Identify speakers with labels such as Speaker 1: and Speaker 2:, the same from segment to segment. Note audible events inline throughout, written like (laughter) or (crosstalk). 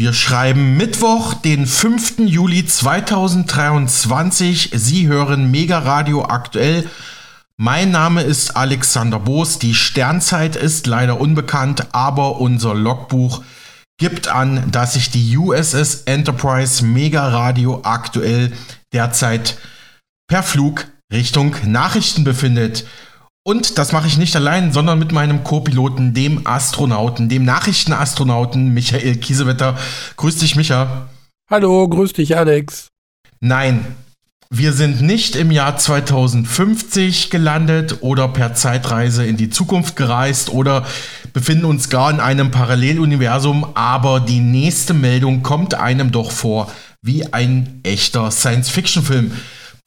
Speaker 1: Wir schreiben Mittwoch, den 5. Juli 2023. Sie hören Mega Radio aktuell. Mein Name ist Alexander Boos. Die Sternzeit ist leider unbekannt, aber unser Logbuch gibt an, dass sich die USS Enterprise Mega Radio aktuell derzeit per Flug Richtung Nachrichten befindet. Und das mache ich nicht allein, sondern mit meinem Co-Piloten, dem Astronauten, dem Nachrichtenastronauten Michael Kiesewetter. Grüß dich, Micha.
Speaker 2: Hallo, grüß dich, Alex.
Speaker 1: Nein, wir sind nicht im Jahr 2050 gelandet oder per Zeitreise in die Zukunft gereist oder befinden uns gar in einem Paralleluniversum, aber die nächste Meldung kommt einem doch vor wie ein echter Science-Fiction-Film.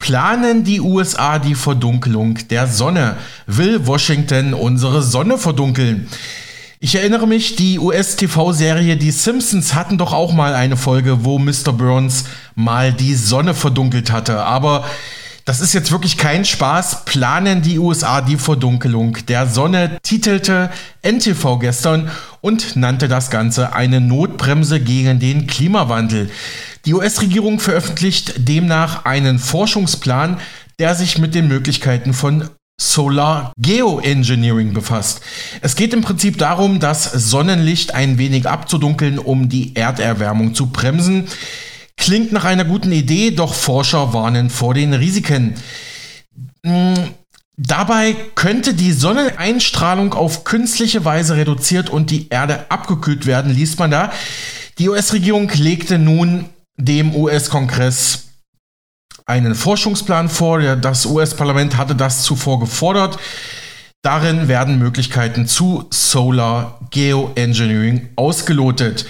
Speaker 1: Planen die USA die Verdunkelung der Sonne? Will Washington unsere Sonne verdunkeln? Ich erinnere mich, die US-TV-Serie Die Simpsons hatten doch auch mal eine Folge, wo Mr. Burns mal die Sonne verdunkelt hatte. Aber das ist jetzt wirklich kein Spaß. Planen die USA die Verdunkelung der Sonne, titelte NTV gestern und nannte das Ganze eine Notbremse gegen den Klimawandel. Die US-Regierung veröffentlicht demnach einen Forschungsplan, der sich mit den Möglichkeiten von Solar Geoengineering befasst. Es geht im Prinzip darum, das Sonnenlicht ein wenig abzudunkeln, um die Erderwärmung zu bremsen. Klingt nach einer guten Idee, doch Forscher warnen vor den Risiken. Hm, dabei könnte die Sonneneinstrahlung auf künstliche Weise reduziert und die Erde abgekühlt werden, liest man da. Die US-Regierung legte nun dem US-Kongress einen Forschungsplan vor. Das US-Parlament hatte das zuvor gefordert. Darin werden Möglichkeiten zu Solar Geoengineering ausgelotet.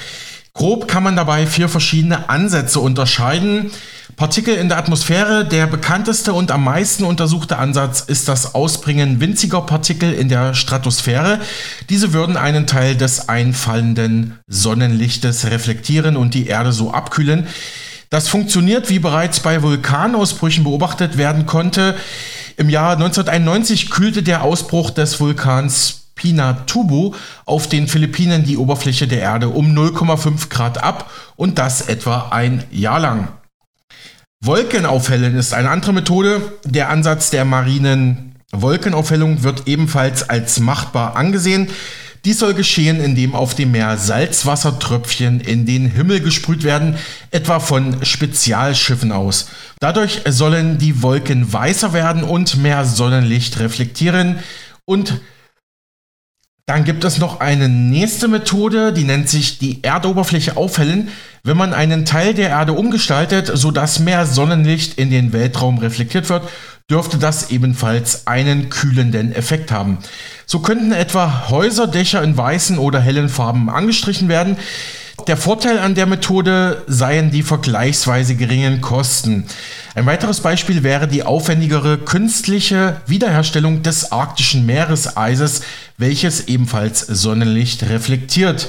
Speaker 1: Grob kann man dabei vier verschiedene Ansätze unterscheiden. Partikel in der Atmosphäre, der bekannteste und am meisten untersuchte Ansatz ist das Ausbringen winziger Partikel in der Stratosphäre. Diese würden einen Teil des einfallenden Sonnenlichtes reflektieren und die Erde so abkühlen. Das funktioniert, wie bereits bei Vulkanausbrüchen beobachtet werden konnte. Im Jahr 1991 kühlte der Ausbruch des Vulkans Pinatubo auf den Philippinen die Oberfläche der Erde um 0,5 Grad ab und das etwa ein Jahr lang. Wolkenaufhellen ist eine andere Methode. Der Ansatz der marinen Wolkenaufhellung wird ebenfalls als machbar angesehen. Dies soll geschehen, indem auf dem Meer Salzwassertröpfchen in den Himmel gesprüht werden, etwa von Spezialschiffen aus. Dadurch sollen die Wolken weißer werden und mehr Sonnenlicht reflektieren und dann gibt es noch eine nächste Methode, die nennt sich die Erdoberfläche aufhellen. Wenn man einen Teil der Erde umgestaltet, sodass mehr Sonnenlicht in den Weltraum reflektiert wird, dürfte das ebenfalls einen kühlenden Effekt haben. So könnten etwa Häuserdächer in weißen oder hellen Farben angestrichen werden. Der Vorteil an der Methode seien die vergleichsweise geringen Kosten. Ein weiteres Beispiel wäre die aufwendigere künstliche Wiederherstellung des arktischen Meereseises, welches ebenfalls Sonnenlicht reflektiert.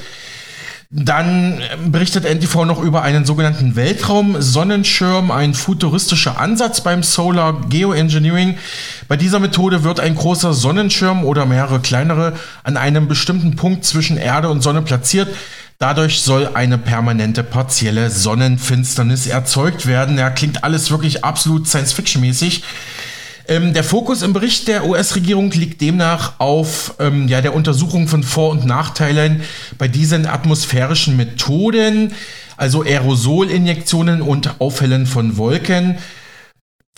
Speaker 1: Dann berichtet NTV noch über einen sogenannten Weltraum-Sonnenschirm, ein futuristischer Ansatz beim Solar Geoengineering. Bei dieser Methode wird ein großer Sonnenschirm oder mehrere kleinere an einem bestimmten Punkt zwischen Erde und Sonne platziert. Dadurch soll eine permanente partielle Sonnenfinsternis erzeugt werden. Ja, klingt alles wirklich absolut Science-Fiction-mäßig. Ähm, der Fokus im Bericht der US-Regierung liegt demnach auf ähm, ja, der Untersuchung von Vor- und Nachteilen bei diesen atmosphärischen Methoden, also Aerosolinjektionen und Aufhellen von Wolken.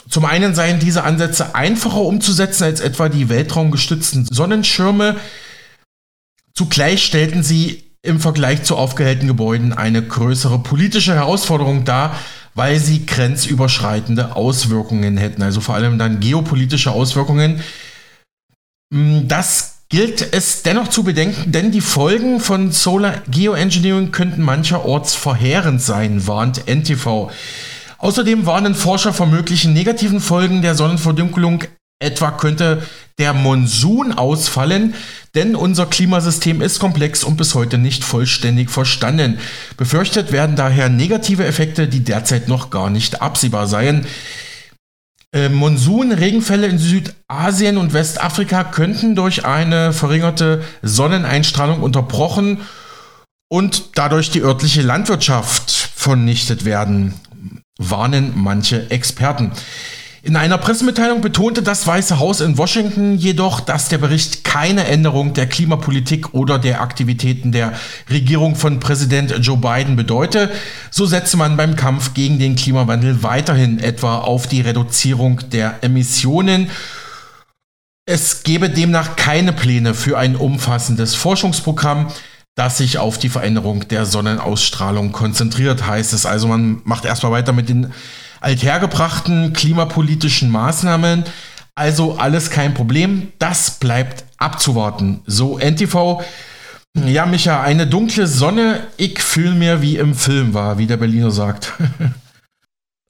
Speaker 1: Zum einen seien diese Ansätze einfacher umzusetzen als etwa die weltraumgestützten Sonnenschirme. Zugleich stellten sie im Vergleich zu aufgehellten Gebäuden eine größere politische Herausforderung dar, weil sie grenzüberschreitende Auswirkungen hätten, also vor allem dann geopolitische Auswirkungen. Mm, das gilt es dennoch zu bedenken, denn die Folgen von Solar Geoengineering könnten mancherorts verheerend sein, warnt NTV. Außerdem warnen Forscher vor möglichen negativen Folgen der Sonnenverdunkelung Etwa könnte der Monsun ausfallen, denn unser Klimasystem ist komplex und bis heute nicht vollständig verstanden. Befürchtet werden daher negative Effekte, die derzeit noch gar nicht absehbar seien. Äh, Monsun-Regenfälle in Südasien und Westafrika könnten durch eine verringerte Sonneneinstrahlung unterbrochen und dadurch die örtliche Landwirtschaft vernichtet werden, warnen manche Experten. In einer Pressemitteilung betonte das Weiße Haus in Washington jedoch, dass der Bericht keine Änderung der Klimapolitik oder der Aktivitäten der Regierung von Präsident Joe Biden bedeute. So setze man beim Kampf gegen den Klimawandel weiterhin etwa auf die Reduzierung der Emissionen. Es gebe demnach keine Pläne für ein umfassendes Forschungsprogramm, das sich auf die Veränderung der Sonnenausstrahlung konzentriert, heißt es. Also man macht erstmal weiter mit den althergebrachten klimapolitischen Maßnahmen. Also alles kein Problem. Das bleibt abzuwarten. So NTV. Ja, Micha, eine dunkle Sonne. Ich fühle mir wie im Film war, wie der Berliner sagt. (laughs)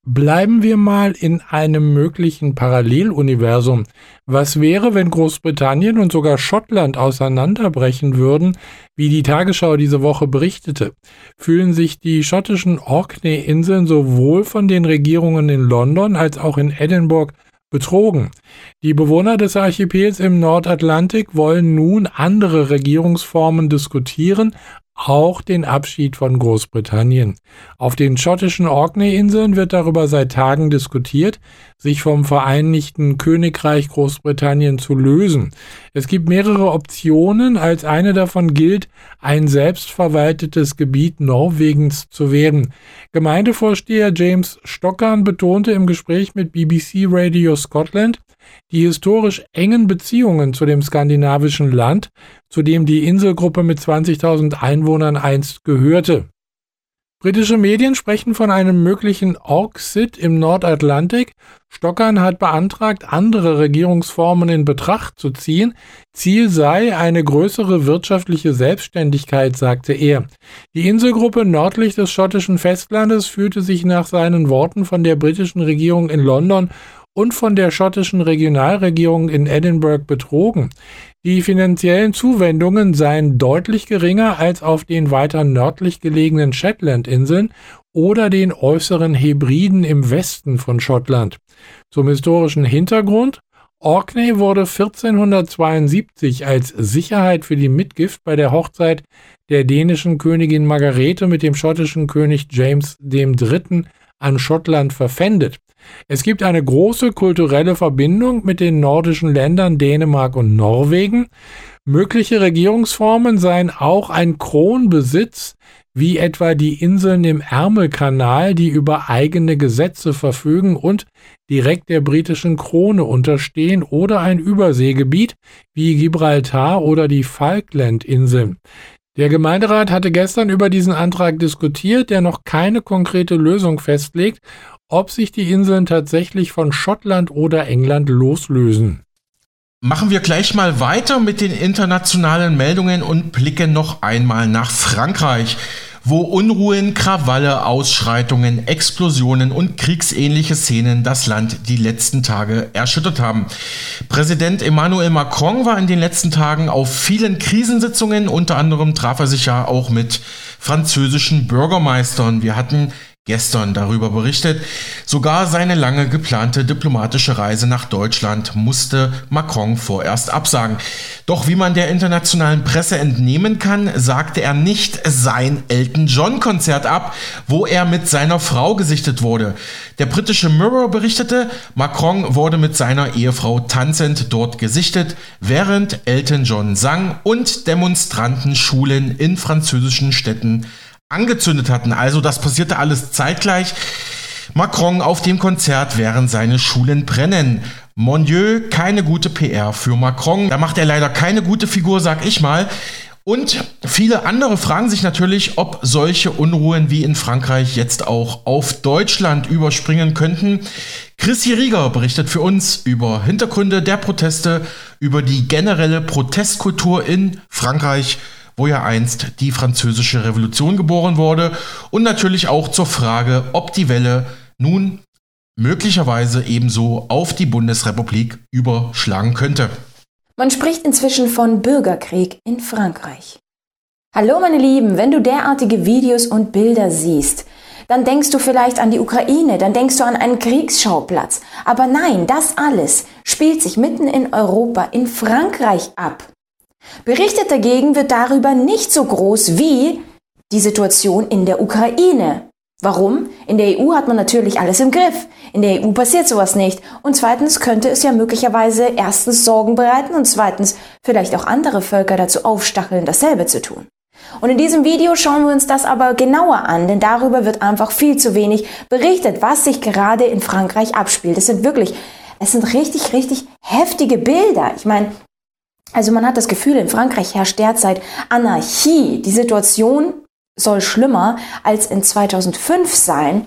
Speaker 2: Bleiben wir mal in einem möglichen Paralleluniversum. Was wäre, wenn Großbritannien und sogar Schottland auseinanderbrechen würden, wie die Tagesschau diese Woche berichtete? Fühlen sich die schottischen Orkney-Inseln sowohl von den Regierungen in London als auch in Edinburgh betrogen? Die Bewohner des Archipels im Nordatlantik wollen nun andere Regierungsformen diskutieren, auch den Abschied von Großbritannien. Auf den schottischen Orkney-Inseln wird darüber seit Tagen diskutiert, sich vom Vereinigten Königreich Großbritannien zu lösen. Es gibt mehrere Optionen, als eine davon gilt, ein selbstverwaltetes Gebiet Norwegens zu werden. Gemeindevorsteher James Stockern betonte im Gespräch mit BBC Radio Scotland, die historisch engen Beziehungen zu dem skandinavischen Land, zu dem die Inselgruppe mit 20.000 Einwohnern einst gehörte. Britische Medien sprechen von einem möglichen Orksit im Nordatlantik. Stockern hat beantragt, andere Regierungsformen in Betracht zu ziehen. Ziel sei eine größere wirtschaftliche Selbstständigkeit, sagte er. Die Inselgruppe nördlich des schottischen Festlandes fühlte sich nach seinen Worten von der britischen Regierung in London und von der schottischen Regionalregierung in Edinburgh betrogen. Die finanziellen Zuwendungen seien deutlich geringer als auf den weiter nördlich gelegenen Shetlandinseln oder den äußeren Hebriden im Westen von Schottland. Zum historischen Hintergrund Orkney wurde 1472 als Sicherheit für die Mitgift bei der Hochzeit der dänischen Königin Margarete mit dem schottischen König James III. an Schottland verpfändet. Es gibt eine große kulturelle Verbindung mit den nordischen Ländern Dänemark und Norwegen. Mögliche Regierungsformen seien auch ein Kronbesitz, wie etwa die Inseln im Ärmelkanal, die über eigene Gesetze verfügen und direkt der britischen Krone unterstehen, oder ein Überseegebiet wie Gibraltar oder die Falklandinseln. Der Gemeinderat hatte gestern über diesen Antrag diskutiert, der noch keine konkrete Lösung festlegt ob sich die Inseln tatsächlich von Schottland oder England loslösen.
Speaker 1: Machen wir gleich mal weiter mit den internationalen Meldungen und blicken noch einmal nach Frankreich, wo Unruhen, Krawalle, Ausschreitungen, Explosionen und kriegsähnliche Szenen das Land die letzten Tage erschüttert haben. Präsident Emmanuel Macron war in den letzten Tagen auf vielen Krisensitzungen, unter anderem traf er sich ja auch mit französischen Bürgermeistern. Wir hatten gestern darüber berichtet. Sogar seine lange geplante diplomatische Reise nach Deutschland musste Macron vorerst absagen. Doch wie man der internationalen Presse entnehmen kann, sagte er nicht sein Elton John Konzert ab, wo er mit seiner Frau gesichtet wurde. Der britische Mirror berichtete, Macron wurde mit seiner Ehefrau tanzend dort gesichtet, während Elton John sang und Demonstranten Schulen in französischen Städten angezündet hatten. Also das passierte alles zeitgleich. Macron auf dem Konzert, während seine Schulen brennen. Mon Dieu, keine gute PR für Macron. Da macht er leider keine gute Figur, sag ich mal. Und viele andere fragen sich natürlich, ob solche Unruhen wie in Frankreich jetzt auch auf Deutschland überspringen könnten. Chrissy Rieger berichtet für uns über Hintergründe der Proteste, über die generelle Protestkultur in Frankreich wo ja einst die französische Revolution geboren wurde und natürlich auch zur Frage, ob die Welle nun möglicherweise ebenso auf die Bundesrepublik überschlagen könnte.
Speaker 3: Man spricht inzwischen von Bürgerkrieg in Frankreich. Hallo meine Lieben, wenn du derartige Videos und Bilder siehst, dann denkst du vielleicht an die Ukraine, dann denkst du an einen Kriegsschauplatz. Aber nein, das alles spielt sich mitten in Europa, in Frankreich ab. Berichtet dagegen wird darüber nicht so groß wie die Situation in der Ukraine. Warum? In der EU hat man natürlich alles im Griff. In der EU passiert sowas nicht. Und zweitens könnte es ja möglicherweise erstens Sorgen bereiten und zweitens vielleicht auch andere Völker dazu aufstacheln, dasselbe zu tun. Und in diesem Video schauen wir uns das aber genauer an, denn darüber wird einfach viel zu wenig berichtet, was sich gerade in Frankreich abspielt. Es sind wirklich, es sind richtig, richtig heftige Bilder. Ich meine, also man hat das Gefühl, in Frankreich herrscht derzeit Anarchie. Die Situation soll schlimmer als in 2005 sein.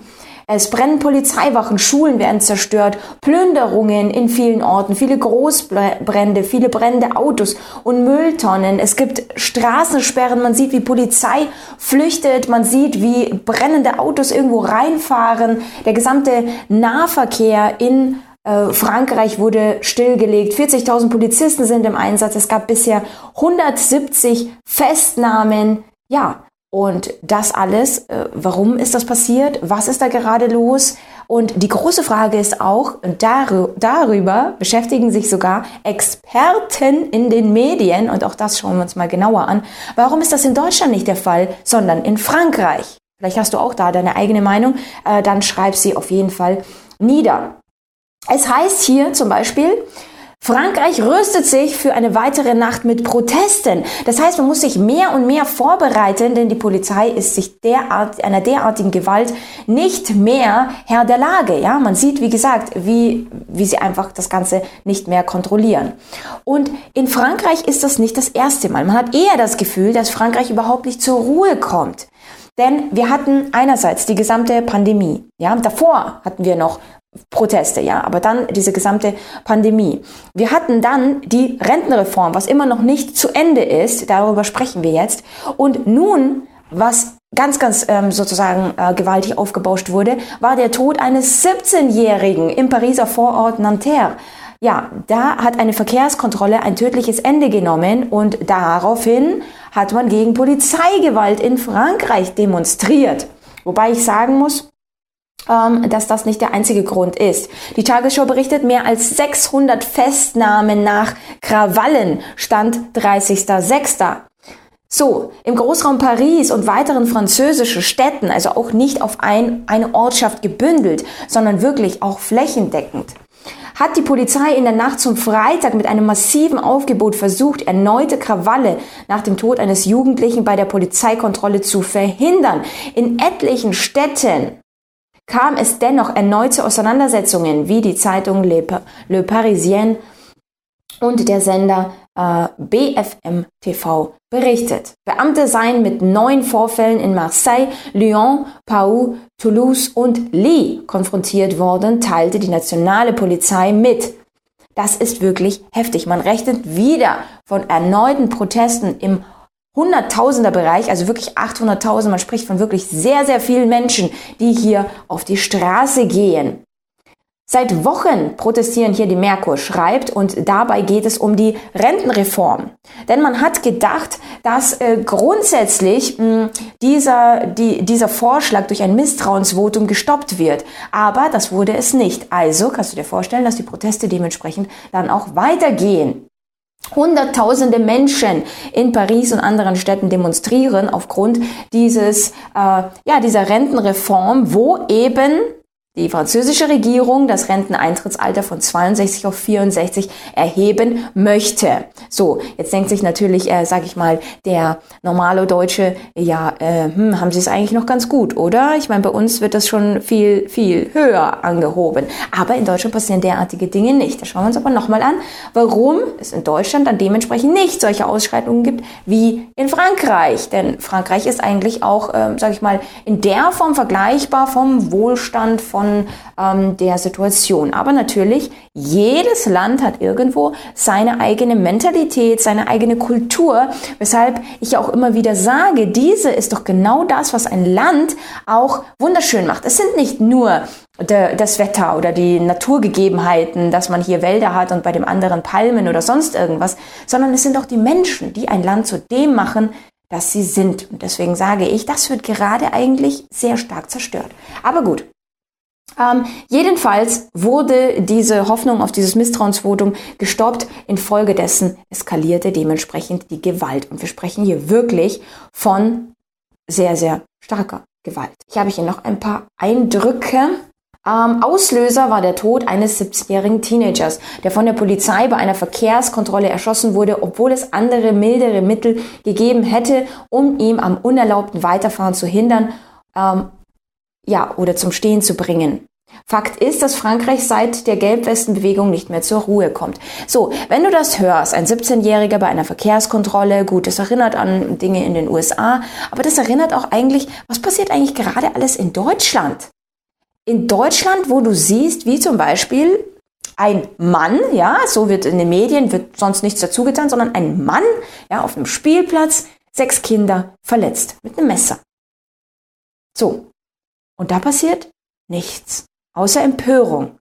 Speaker 3: Es brennen Polizeiwachen, Schulen werden zerstört, Plünderungen in vielen Orten, viele Großbrände, viele brennende Autos und Mülltonnen. Es gibt Straßensperren, man sieht, wie Polizei flüchtet, man sieht, wie brennende Autos irgendwo reinfahren. Der gesamte Nahverkehr in äh, Frankreich wurde stillgelegt. 40.000 Polizisten sind im Einsatz. Es gab bisher 170 Festnahmen. Ja, und das alles, äh, warum ist das passiert? Was ist da gerade los? Und die große Frage ist auch, und darüber beschäftigen sich sogar Experten in den Medien, und auch das schauen wir uns mal genauer an, warum ist das in Deutschland nicht der Fall, sondern in Frankreich? Vielleicht hast du auch da deine eigene Meinung, äh, dann schreib sie auf jeden Fall nieder. Es heißt hier zum Beispiel, Frankreich rüstet sich für eine weitere Nacht mit Protesten. Das heißt, man muss sich mehr und mehr vorbereiten, denn die Polizei ist sich derart, einer derartigen Gewalt nicht mehr Herr der Lage. Ja, man sieht, wie gesagt, wie, wie sie einfach das Ganze nicht mehr kontrollieren. Und in Frankreich ist das nicht das erste Mal. Man hat eher das Gefühl, dass Frankreich überhaupt nicht zur Ruhe kommt. Denn wir hatten einerseits die gesamte Pandemie. Ja, davor hatten wir noch Proteste, ja, aber dann diese gesamte Pandemie. Wir hatten dann die Rentenreform, was immer noch nicht zu Ende ist, darüber sprechen wir jetzt. Und nun, was ganz, ganz ähm, sozusagen äh, gewaltig aufgebauscht wurde, war der Tod eines 17-Jährigen im Pariser Vorort Nanterre. Ja, da hat eine Verkehrskontrolle ein tödliches Ende genommen und daraufhin hat man gegen Polizeigewalt in Frankreich demonstriert. Wobei ich sagen muss, dass das nicht der einzige Grund ist. Die Tagesschau berichtet, mehr als 600 Festnahmen nach Krawallen stand 30.06. So, im Großraum Paris und weiteren französischen Städten, also auch nicht auf ein, eine Ortschaft gebündelt, sondern wirklich auch flächendeckend, hat die Polizei in der Nacht zum Freitag mit einem massiven Aufgebot versucht, erneute Krawalle nach dem Tod eines Jugendlichen bei der Polizeikontrolle zu verhindern. In etlichen Städten kam es dennoch erneut zu Auseinandersetzungen, wie die Zeitung Le, Le Parisien und der Sender äh, BFM TV berichtet. Beamte seien mit neun Vorfällen in Marseille, Lyon, Pau, Toulouse und Lille konfrontiert worden, teilte die nationale Polizei mit. Das ist wirklich heftig. Man rechnet wieder von erneuten Protesten im Hunderttausender Bereich, also wirklich 800.000. Man spricht von wirklich sehr, sehr vielen Menschen, die hier auf die Straße gehen. Seit Wochen protestieren hier die Merkur schreibt und dabei geht es um die Rentenreform. Denn man hat gedacht, dass äh, grundsätzlich mh, dieser, die, dieser Vorschlag durch ein Misstrauensvotum gestoppt wird. Aber das wurde es nicht. Also kannst du dir vorstellen, dass die Proteste dementsprechend dann auch weitergehen. Hunderttausende Menschen in Paris und anderen Städten demonstrieren aufgrund dieses, äh, ja, dieser Rentenreform, wo eben die französische Regierung das Renteneintrittsalter von 62 auf 64 erheben möchte. So, jetzt denkt sich natürlich, äh, sage ich mal, der normale Deutsche, ja, äh, hm, haben Sie es eigentlich noch ganz gut, oder? Ich meine, bei uns wird das schon viel, viel höher angehoben. Aber in Deutschland passieren derartige Dinge nicht. Da schauen wir uns aber nochmal an, warum es in Deutschland dann dementsprechend nicht solche Ausschreitungen gibt wie in Frankreich. Denn Frankreich ist eigentlich auch, äh, sage ich mal, in der Form vergleichbar vom Wohlstand, von von ähm, der Situation. Aber natürlich, jedes Land hat irgendwo seine eigene Mentalität, seine eigene Kultur, weshalb ich auch immer wieder sage, diese ist doch genau das, was ein Land auch wunderschön macht. Es sind nicht nur das Wetter oder die Naturgegebenheiten, dass man hier Wälder hat und bei dem anderen Palmen oder sonst irgendwas, sondern es sind auch die Menschen, die ein Land zu dem machen, dass sie sind. Und deswegen sage ich, das wird gerade eigentlich sehr stark zerstört. Aber gut, ähm, jedenfalls wurde diese Hoffnung auf dieses Misstrauensvotum gestoppt. Infolgedessen eskalierte dementsprechend die Gewalt. Und wir sprechen hier wirklich von sehr, sehr starker Gewalt. Ich habe hier noch ein paar Eindrücke. Ähm, Auslöser war der Tod eines 17-jährigen Teenagers, der von der Polizei bei einer Verkehrskontrolle erschossen wurde, obwohl es andere mildere Mittel gegeben hätte, um ihm am unerlaubten Weiterfahren zu hindern, ähm, ja, oder zum Stehen zu bringen. Fakt ist, dass Frankreich seit der Gelbwestenbewegung nicht mehr zur Ruhe kommt. So, wenn du das hörst, ein 17-Jähriger bei einer Verkehrskontrolle, gut, das erinnert an Dinge in den USA, aber das erinnert auch eigentlich, was passiert eigentlich gerade alles in Deutschland? In Deutschland, wo du siehst, wie zum Beispiel ein Mann, ja, so wird in den Medien, wird sonst nichts dazu getan, sondern ein Mann, ja, auf einem Spielplatz, sechs Kinder verletzt mit einem Messer. So. Und da passiert nichts außer Empörung.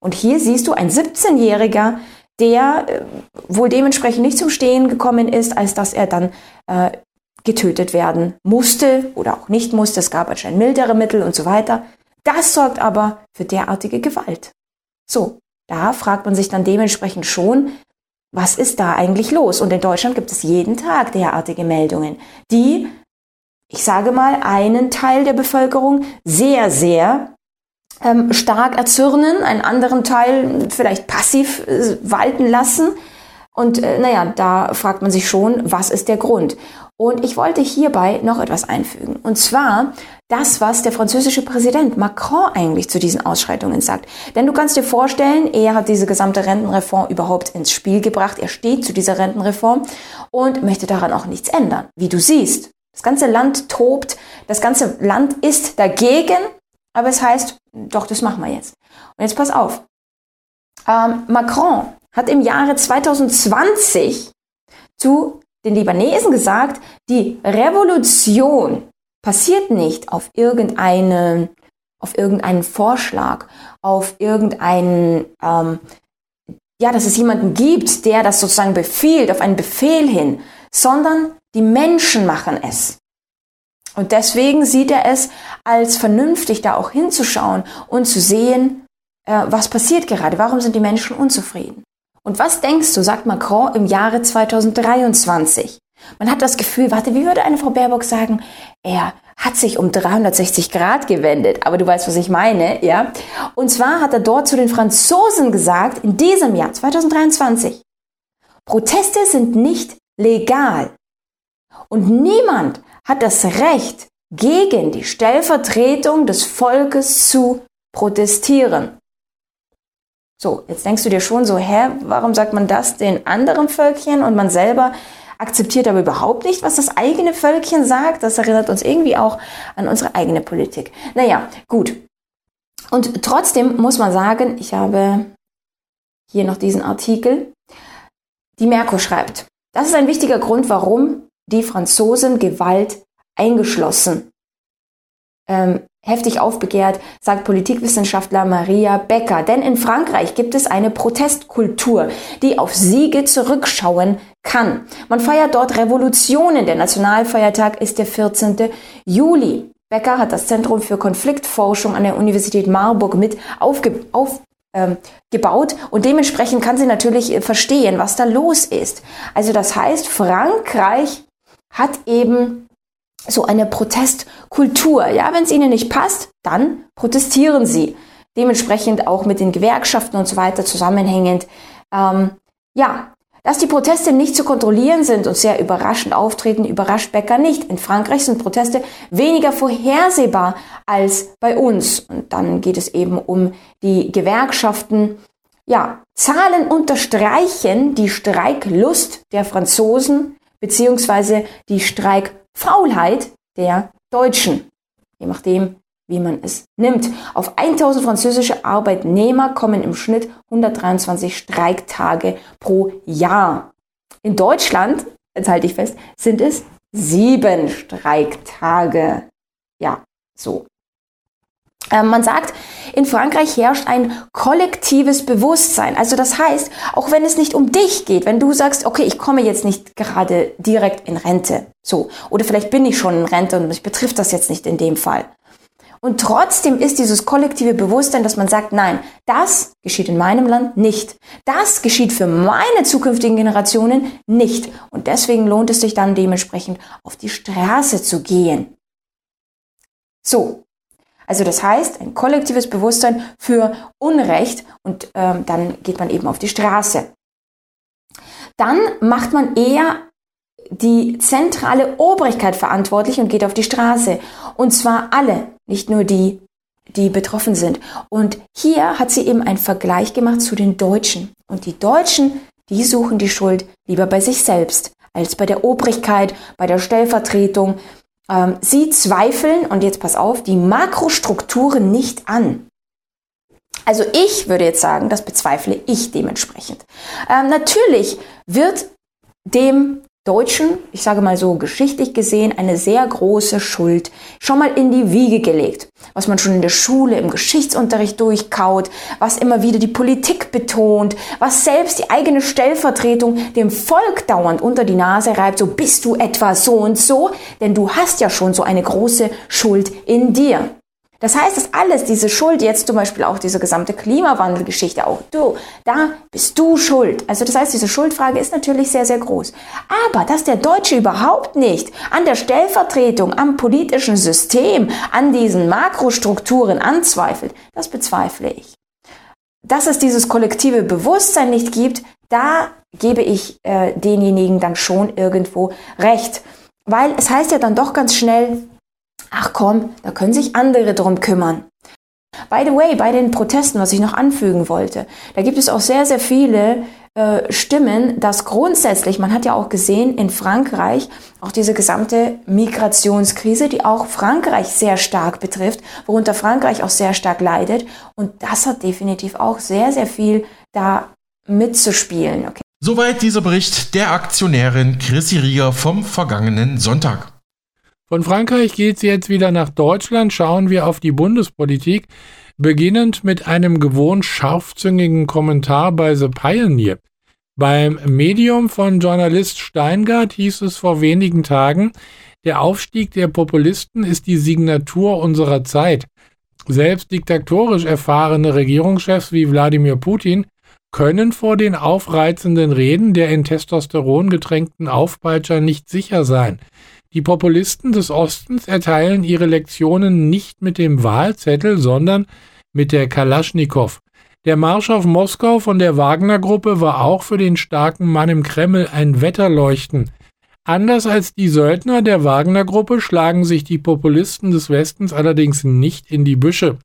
Speaker 3: Und hier siehst du ein 17-Jähriger, der äh, wohl dementsprechend nicht zum Stehen gekommen ist, als dass er dann äh, getötet werden musste oder auch nicht musste. Es gab anscheinend mildere Mittel und so weiter. Das sorgt aber für derartige Gewalt. So, da fragt man sich dann dementsprechend schon, was ist da eigentlich los? Und in Deutschland gibt es jeden Tag derartige Meldungen, die, ich sage mal, einen Teil der Bevölkerung sehr, sehr ähm, stark erzürnen, einen anderen Teil vielleicht passiv äh, walten lassen. Und äh, naja, da fragt man sich schon, was ist der Grund? Und ich wollte hierbei noch etwas einfügen. Und zwar das, was der französische Präsident Macron eigentlich zu diesen Ausschreitungen sagt. Denn du kannst dir vorstellen, er hat diese gesamte Rentenreform überhaupt ins Spiel gebracht. Er steht zu dieser Rentenreform und möchte daran auch nichts ändern. Wie du siehst, das ganze Land tobt, das ganze Land ist dagegen aber es heißt, doch, das machen wir jetzt. Und jetzt pass auf. Ähm, Macron hat im Jahre 2020 zu den Libanesen gesagt, die Revolution passiert nicht auf irgendeinen, auf irgendeinen Vorschlag, auf irgendeinen, ähm, ja, dass es jemanden gibt, der das sozusagen befiehlt, auf einen Befehl hin, sondern die Menschen machen es. Und deswegen sieht er es als vernünftig, da auch hinzuschauen und zu sehen, äh, was passiert gerade, warum sind die Menschen unzufrieden. Und was denkst du, sagt Macron im Jahre 2023? Man hat das Gefühl, warte, wie würde eine Frau Baerbock sagen, er hat sich um 360 Grad gewendet, aber du weißt, was ich meine, ja? Und zwar hat er dort zu den Franzosen gesagt, in diesem Jahr 2023, Proteste sind nicht legal. Und niemand hat das Recht, gegen die Stellvertretung des Volkes zu protestieren. So, jetzt denkst du dir schon so, hä, warum sagt man das den anderen Völkchen und man selber akzeptiert aber überhaupt nicht, was das eigene Völkchen sagt? Das erinnert uns irgendwie auch an unsere eigene Politik. Naja, gut. Und trotzdem muss man sagen, ich habe hier noch diesen Artikel. Die Merkur schreibt, das ist ein wichtiger Grund, warum die Franzosen Gewalt eingeschlossen. Ähm, heftig aufbegehrt, sagt Politikwissenschaftler Maria Becker. Denn in Frankreich gibt es eine Protestkultur, die auf Siege zurückschauen kann. Man feiert dort Revolutionen. Der Nationalfeiertag ist der 14. Juli. Becker hat das Zentrum für Konfliktforschung an der Universität Marburg mit aufge auf, ähm, und dementsprechend kann sie natürlich äh, verstehen, was da los ist. Also das heißt, Frankreich hat eben so eine Protestkultur. Ja, wenn es ihnen nicht passt, dann protestieren sie. Dementsprechend auch mit den Gewerkschaften und so weiter zusammenhängend. Ähm, ja, dass die Proteste nicht zu kontrollieren sind und sehr überraschend auftreten, überrascht Becker nicht. In Frankreich sind Proteste weniger vorhersehbar als bei uns. Und dann geht es eben um die Gewerkschaften. Ja, Zahlen unterstreichen die Streiklust der Franzosen beziehungsweise die Streikfaulheit der Deutschen, je nachdem, wie man es nimmt. Auf 1000 französische Arbeitnehmer kommen im Schnitt 123 Streiktage pro Jahr. In Deutschland, jetzt halte ich fest, sind es sieben Streiktage. Ja, so. Ähm, man sagt, in Frankreich herrscht ein kollektives Bewusstsein. Also das heißt, auch wenn es nicht um dich geht, wenn du sagst, okay, ich komme jetzt nicht gerade direkt in Rente, so, oder vielleicht bin ich schon in Rente und mich betrifft das jetzt nicht in dem Fall. Und trotzdem ist dieses kollektive Bewusstsein, dass man sagt, nein, das geschieht in meinem Land nicht. Das geschieht für meine zukünftigen Generationen nicht. Und deswegen lohnt es sich dann dementsprechend auf die Straße zu gehen. So. Also das heißt, ein kollektives Bewusstsein für Unrecht und ähm, dann geht man eben auf die Straße. Dann macht man eher die zentrale Obrigkeit verantwortlich und geht auf die Straße. Und zwar alle, nicht nur die, die betroffen sind. Und hier hat sie eben einen Vergleich gemacht zu den Deutschen. Und die Deutschen, die suchen die Schuld lieber bei sich selbst als bei der Obrigkeit, bei der Stellvertretung. Ähm, sie zweifeln, und jetzt pass auf, die Makrostrukturen nicht an. Also ich würde jetzt sagen, das bezweifle ich dementsprechend. Ähm, natürlich wird dem Deutschen, ich sage mal so geschichtlich gesehen, eine sehr große Schuld schon mal in die Wiege gelegt. Was man schon in der Schule, im Geschichtsunterricht durchkaut, was immer wieder die Politik betont, was selbst die eigene Stellvertretung dem Volk dauernd unter die Nase reibt, so bist du etwa so und so, denn du hast ja schon so eine große Schuld in dir. Das heißt, dass alles, diese Schuld, jetzt zum Beispiel auch diese gesamte Klimawandelgeschichte, auch du, da bist du schuld. Also das heißt, diese Schuldfrage ist natürlich sehr, sehr groß. Aber dass der Deutsche überhaupt nicht an der Stellvertretung, am politischen System, an diesen Makrostrukturen anzweifelt, das bezweifle ich. Dass es dieses kollektive Bewusstsein nicht gibt, da gebe ich äh, denjenigen dann schon irgendwo recht. Weil es heißt ja dann doch ganz schnell, ach komm, da können sich andere drum kümmern. By the way, bei den Protesten, was ich noch anfügen wollte, da gibt es auch sehr, sehr viele äh, Stimmen, dass grundsätzlich, man hat ja auch gesehen in Frankreich, auch diese gesamte Migrationskrise, die auch Frankreich sehr stark betrifft, worunter Frankreich auch sehr stark leidet. Und das hat definitiv auch sehr, sehr viel da mitzuspielen. Okay.
Speaker 1: Soweit dieser Bericht der Aktionärin Chrissy Rieger vom vergangenen Sonntag.
Speaker 2: Von Frankreich geht es jetzt wieder nach Deutschland. Schauen wir auf die Bundespolitik, beginnend mit einem gewohnt scharfzüngigen Kommentar bei The Pioneer. Beim Medium von Journalist Steingart hieß es vor wenigen Tagen, der Aufstieg der Populisten ist die Signatur unserer Zeit. Selbst diktatorisch erfahrene Regierungschefs wie Wladimir Putin können vor den aufreizenden Reden der in Testosteron getränkten Aufpeitscher nicht sicher sein. Die Populisten des Ostens erteilen ihre Lektionen nicht mit dem Wahlzettel, sondern mit der Kalaschnikow. Der Marsch auf Moskau von der Wagner-Gruppe war auch für den starken Mann im Kreml ein Wetterleuchten. Anders als die Söldner der Wagner-Gruppe schlagen sich die Populisten des Westens allerdings nicht in die Büsche.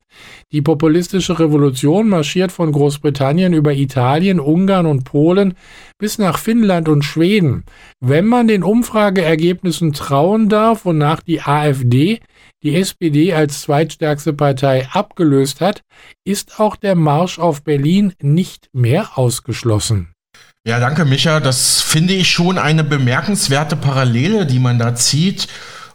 Speaker 2: Die populistische Revolution marschiert von Großbritannien über Italien, Ungarn und Polen bis nach Finnland und Schweden. Wenn man den Umfrageergebnissen trauen darf, wonach die AfD die SPD als zweitstärkste Partei abgelöst hat, ist auch der Marsch auf Berlin nicht mehr ausgeschlossen.
Speaker 1: Ja, danke, Micha. Das finde ich schon eine bemerkenswerte Parallele, die man da zieht.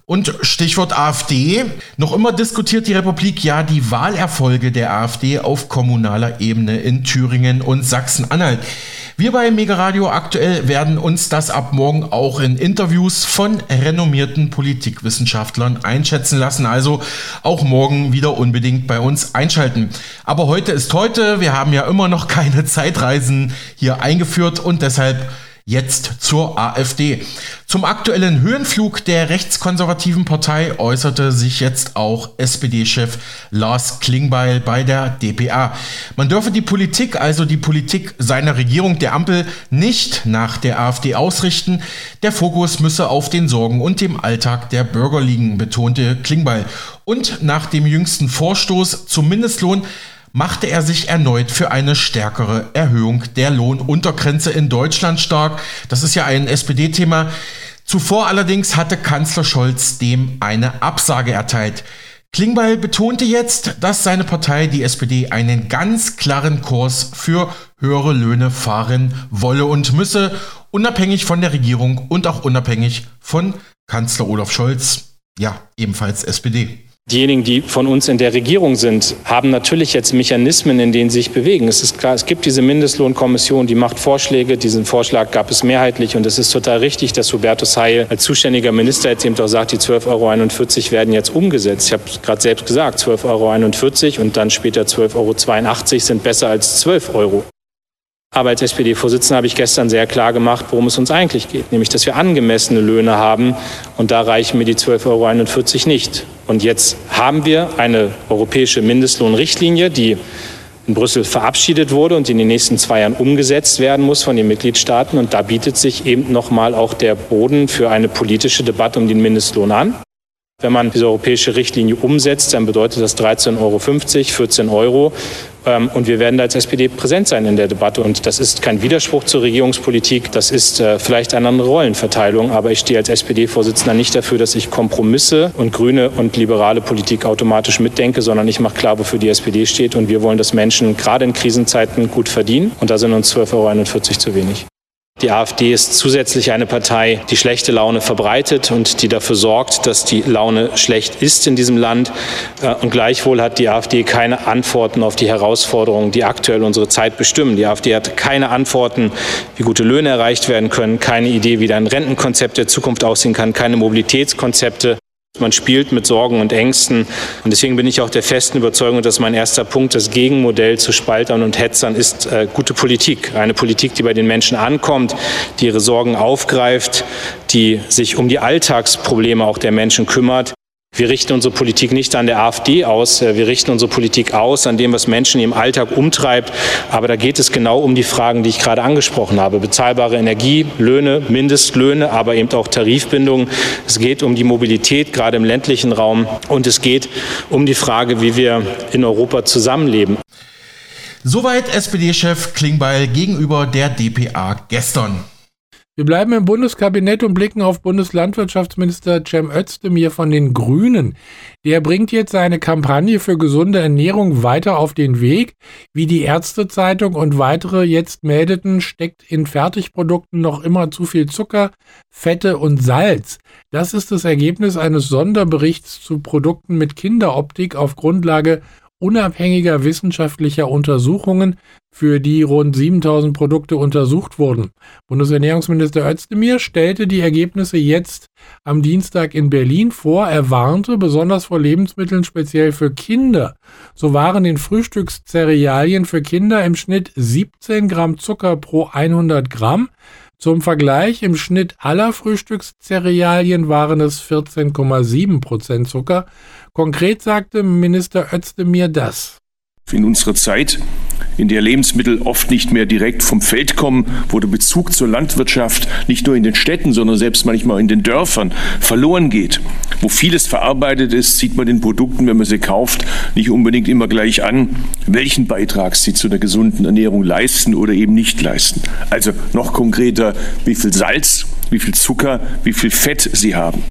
Speaker 1: Und Stichwort AfD. Noch immer diskutiert die Republik ja die Wahlerfolge der AfD auf kommunaler Ebene in Thüringen und Sachsen-Anhalt. Wir bei Mega Radio aktuell werden uns das ab morgen auch in Interviews von renommierten Politikwissenschaftlern einschätzen lassen. Also auch morgen wieder unbedingt bei uns einschalten. Aber heute ist heute. Wir haben ja immer noch keine (laughs) Zeitreisen hier eingeführt und deshalb Jetzt zur AfD. Zum aktuellen Höhenflug der rechtskonservativen Partei äußerte sich jetzt auch SPD-Chef Lars Klingbeil bei der DPA. Man dürfe die Politik, also die Politik seiner Regierung der Ampel, nicht nach der AfD ausrichten. Der Fokus müsse auf den Sorgen und dem Alltag der Bürger liegen, betonte Klingbeil. Und nach dem jüngsten Vorstoß zum Mindestlohn machte er sich erneut für eine stärkere Erhöhung der Lohnuntergrenze in Deutschland stark. Das ist ja ein SPD-Thema. Zuvor allerdings hatte Kanzler Scholz dem eine Absage erteilt. Klingbeil betonte jetzt, dass seine Partei, die SPD, einen ganz klaren Kurs für höhere Löhne fahren wolle und müsse, unabhängig von der Regierung und auch unabhängig von Kanzler Olaf Scholz, ja, ebenfalls SPD.
Speaker 4: Diejenigen, die von uns in der Regierung sind, haben natürlich jetzt Mechanismen, in denen sie sich bewegen. Es ist klar, es gibt diese Mindestlohnkommission, die macht Vorschläge. Diesen Vorschlag gab es mehrheitlich und es ist total richtig, dass Hubertus Heil als zuständiger Minister jetzt eben auch sagt, die 12,41 Euro werden jetzt umgesetzt. Ich habe gerade selbst gesagt, 12,41 Euro und dann später 12,82 Euro sind besser als 12 Euro. Aber als SPD-Vorsitzender habe ich gestern sehr klar gemacht, worum es uns eigentlich geht, nämlich dass wir angemessene Löhne haben und da reichen mir die 12,41 Euro nicht. Und jetzt haben wir eine europäische Mindestlohnrichtlinie, die in Brüssel verabschiedet wurde und in den nächsten zwei Jahren umgesetzt werden muss von den Mitgliedstaaten. Und da bietet sich eben nochmal auch der Boden für eine politische Debatte um den Mindestlohn an. Wenn man diese europäische Richtlinie umsetzt, dann bedeutet das 13,50 Euro, 14 Euro. Ähm, und wir werden als SPD präsent sein in der Debatte. Und das ist kein Widerspruch zur Regierungspolitik. Das ist äh, vielleicht eine andere Rollenverteilung. Aber ich stehe als SPD-Vorsitzender nicht dafür, dass ich Kompromisse und grüne und liberale Politik automatisch mitdenke, sondern ich mache klar, wofür die SPD steht. Und wir wollen, dass Menschen gerade in Krisenzeiten gut verdienen. Und da sind uns 12,41 Euro zu wenig. Die AfD ist zusätzlich eine Partei, die schlechte Laune verbreitet und die dafür sorgt, dass die Laune schlecht ist in diesem Land. Äh, und gleichwohl hat die AfD keine Antworten auf die Herausforderungen, die aktuell unsere Zeit bestimmen. Die AfD hat keine Antworten, wie gute Löhne erreicht werden können, keine Idee, wie ein Rentenkonzept der Zukunft aussehen kann, keine Mobilitätskonzepte. Man spielt mit Sorgen und Ängsten. Und deswegen bin ich auch der festen Überzeugung, dass mein erster Punkt, das Gegenmodell zu Spaltern und Hetzern, ist äh, gute Politik. Eine Politik, die bei den Menschen ankommt, die ihre Sorgen aufgreift, die sich um die Alltagsprobleme auch der Menschen kümmert wir richten unsere Politik nicht an der AfD aus, äh, wir richten unsere Politik aus an dem, was Menschen im Alltag umtreibt. Aber da geht es genau um die Fragen, die ich gerade angesprochen habe. Bezahlbare Energie, Löhne, Mindestlöhne, aber eben auch Tarifbindungen. Es geht um die Mobilität, gerade im ländlichen Raum. Und es geht um die Frage, wie wir in Europa zusammenleben.
Speaker 1: Soweit SPD-Chef Klingbeil gegenüber der DPA gestern.
Speaker 2: Wir bleiben im Bundeskabinett und blicken auf Bundeslandwirtschaftsminister Cem Özdemir von den Grünen. Der bringt jetzt seine Kampagne für gesunde Ernährung weiter auf den Weg. Wie die Ärztezeitung und weitere jetzt meldeten, steckt in Fertigprodukten noch immer zu viel Zucker, Fette und Salz. Das ist das Ergebnis eines Sonderberichts zu Produkten mit Kinderoptik auf Grundlage unabhängiger wissenschaftlicher Untersuchungen, für die rund 7000 Produkte untersucht wurden. Bundesernährungsminister Özdemir stellte die Ergebnisse jetzt am Dienstag in Berlin vor. Er warnte besonders vor Lebensmitteln speziell für Kinder. So waren in Frühstückszerealien für Kinder im Schnitt 17 Gramm Zucker pro 100 Gramm. Zum Vergleich, im Schnitt aller Frühstückszerealien waren es 14,7 Prozent Zucker. Konkret sagte Minister Özdemir das.
Speaker 5: In unserer Zeit, in der Lebensmittel oft nicht mehr direkt vom Feld kommen, der Bezug zur Landwirtschaft nicht nur in den Städten, sondern selbst manchmal in den Dörfern verloren geht, wo vieles verarbeitet ist, sieht man den Produkten, wenn man sie kauft, nicht unbedingt immer gleich an, welchen Beitrag sie zu einer gesunden Ernährung leisten oder eben nicht leisten. Also noch konkreter, wie viel Salz, wie viel Zucker, wie viel Fett sie haben.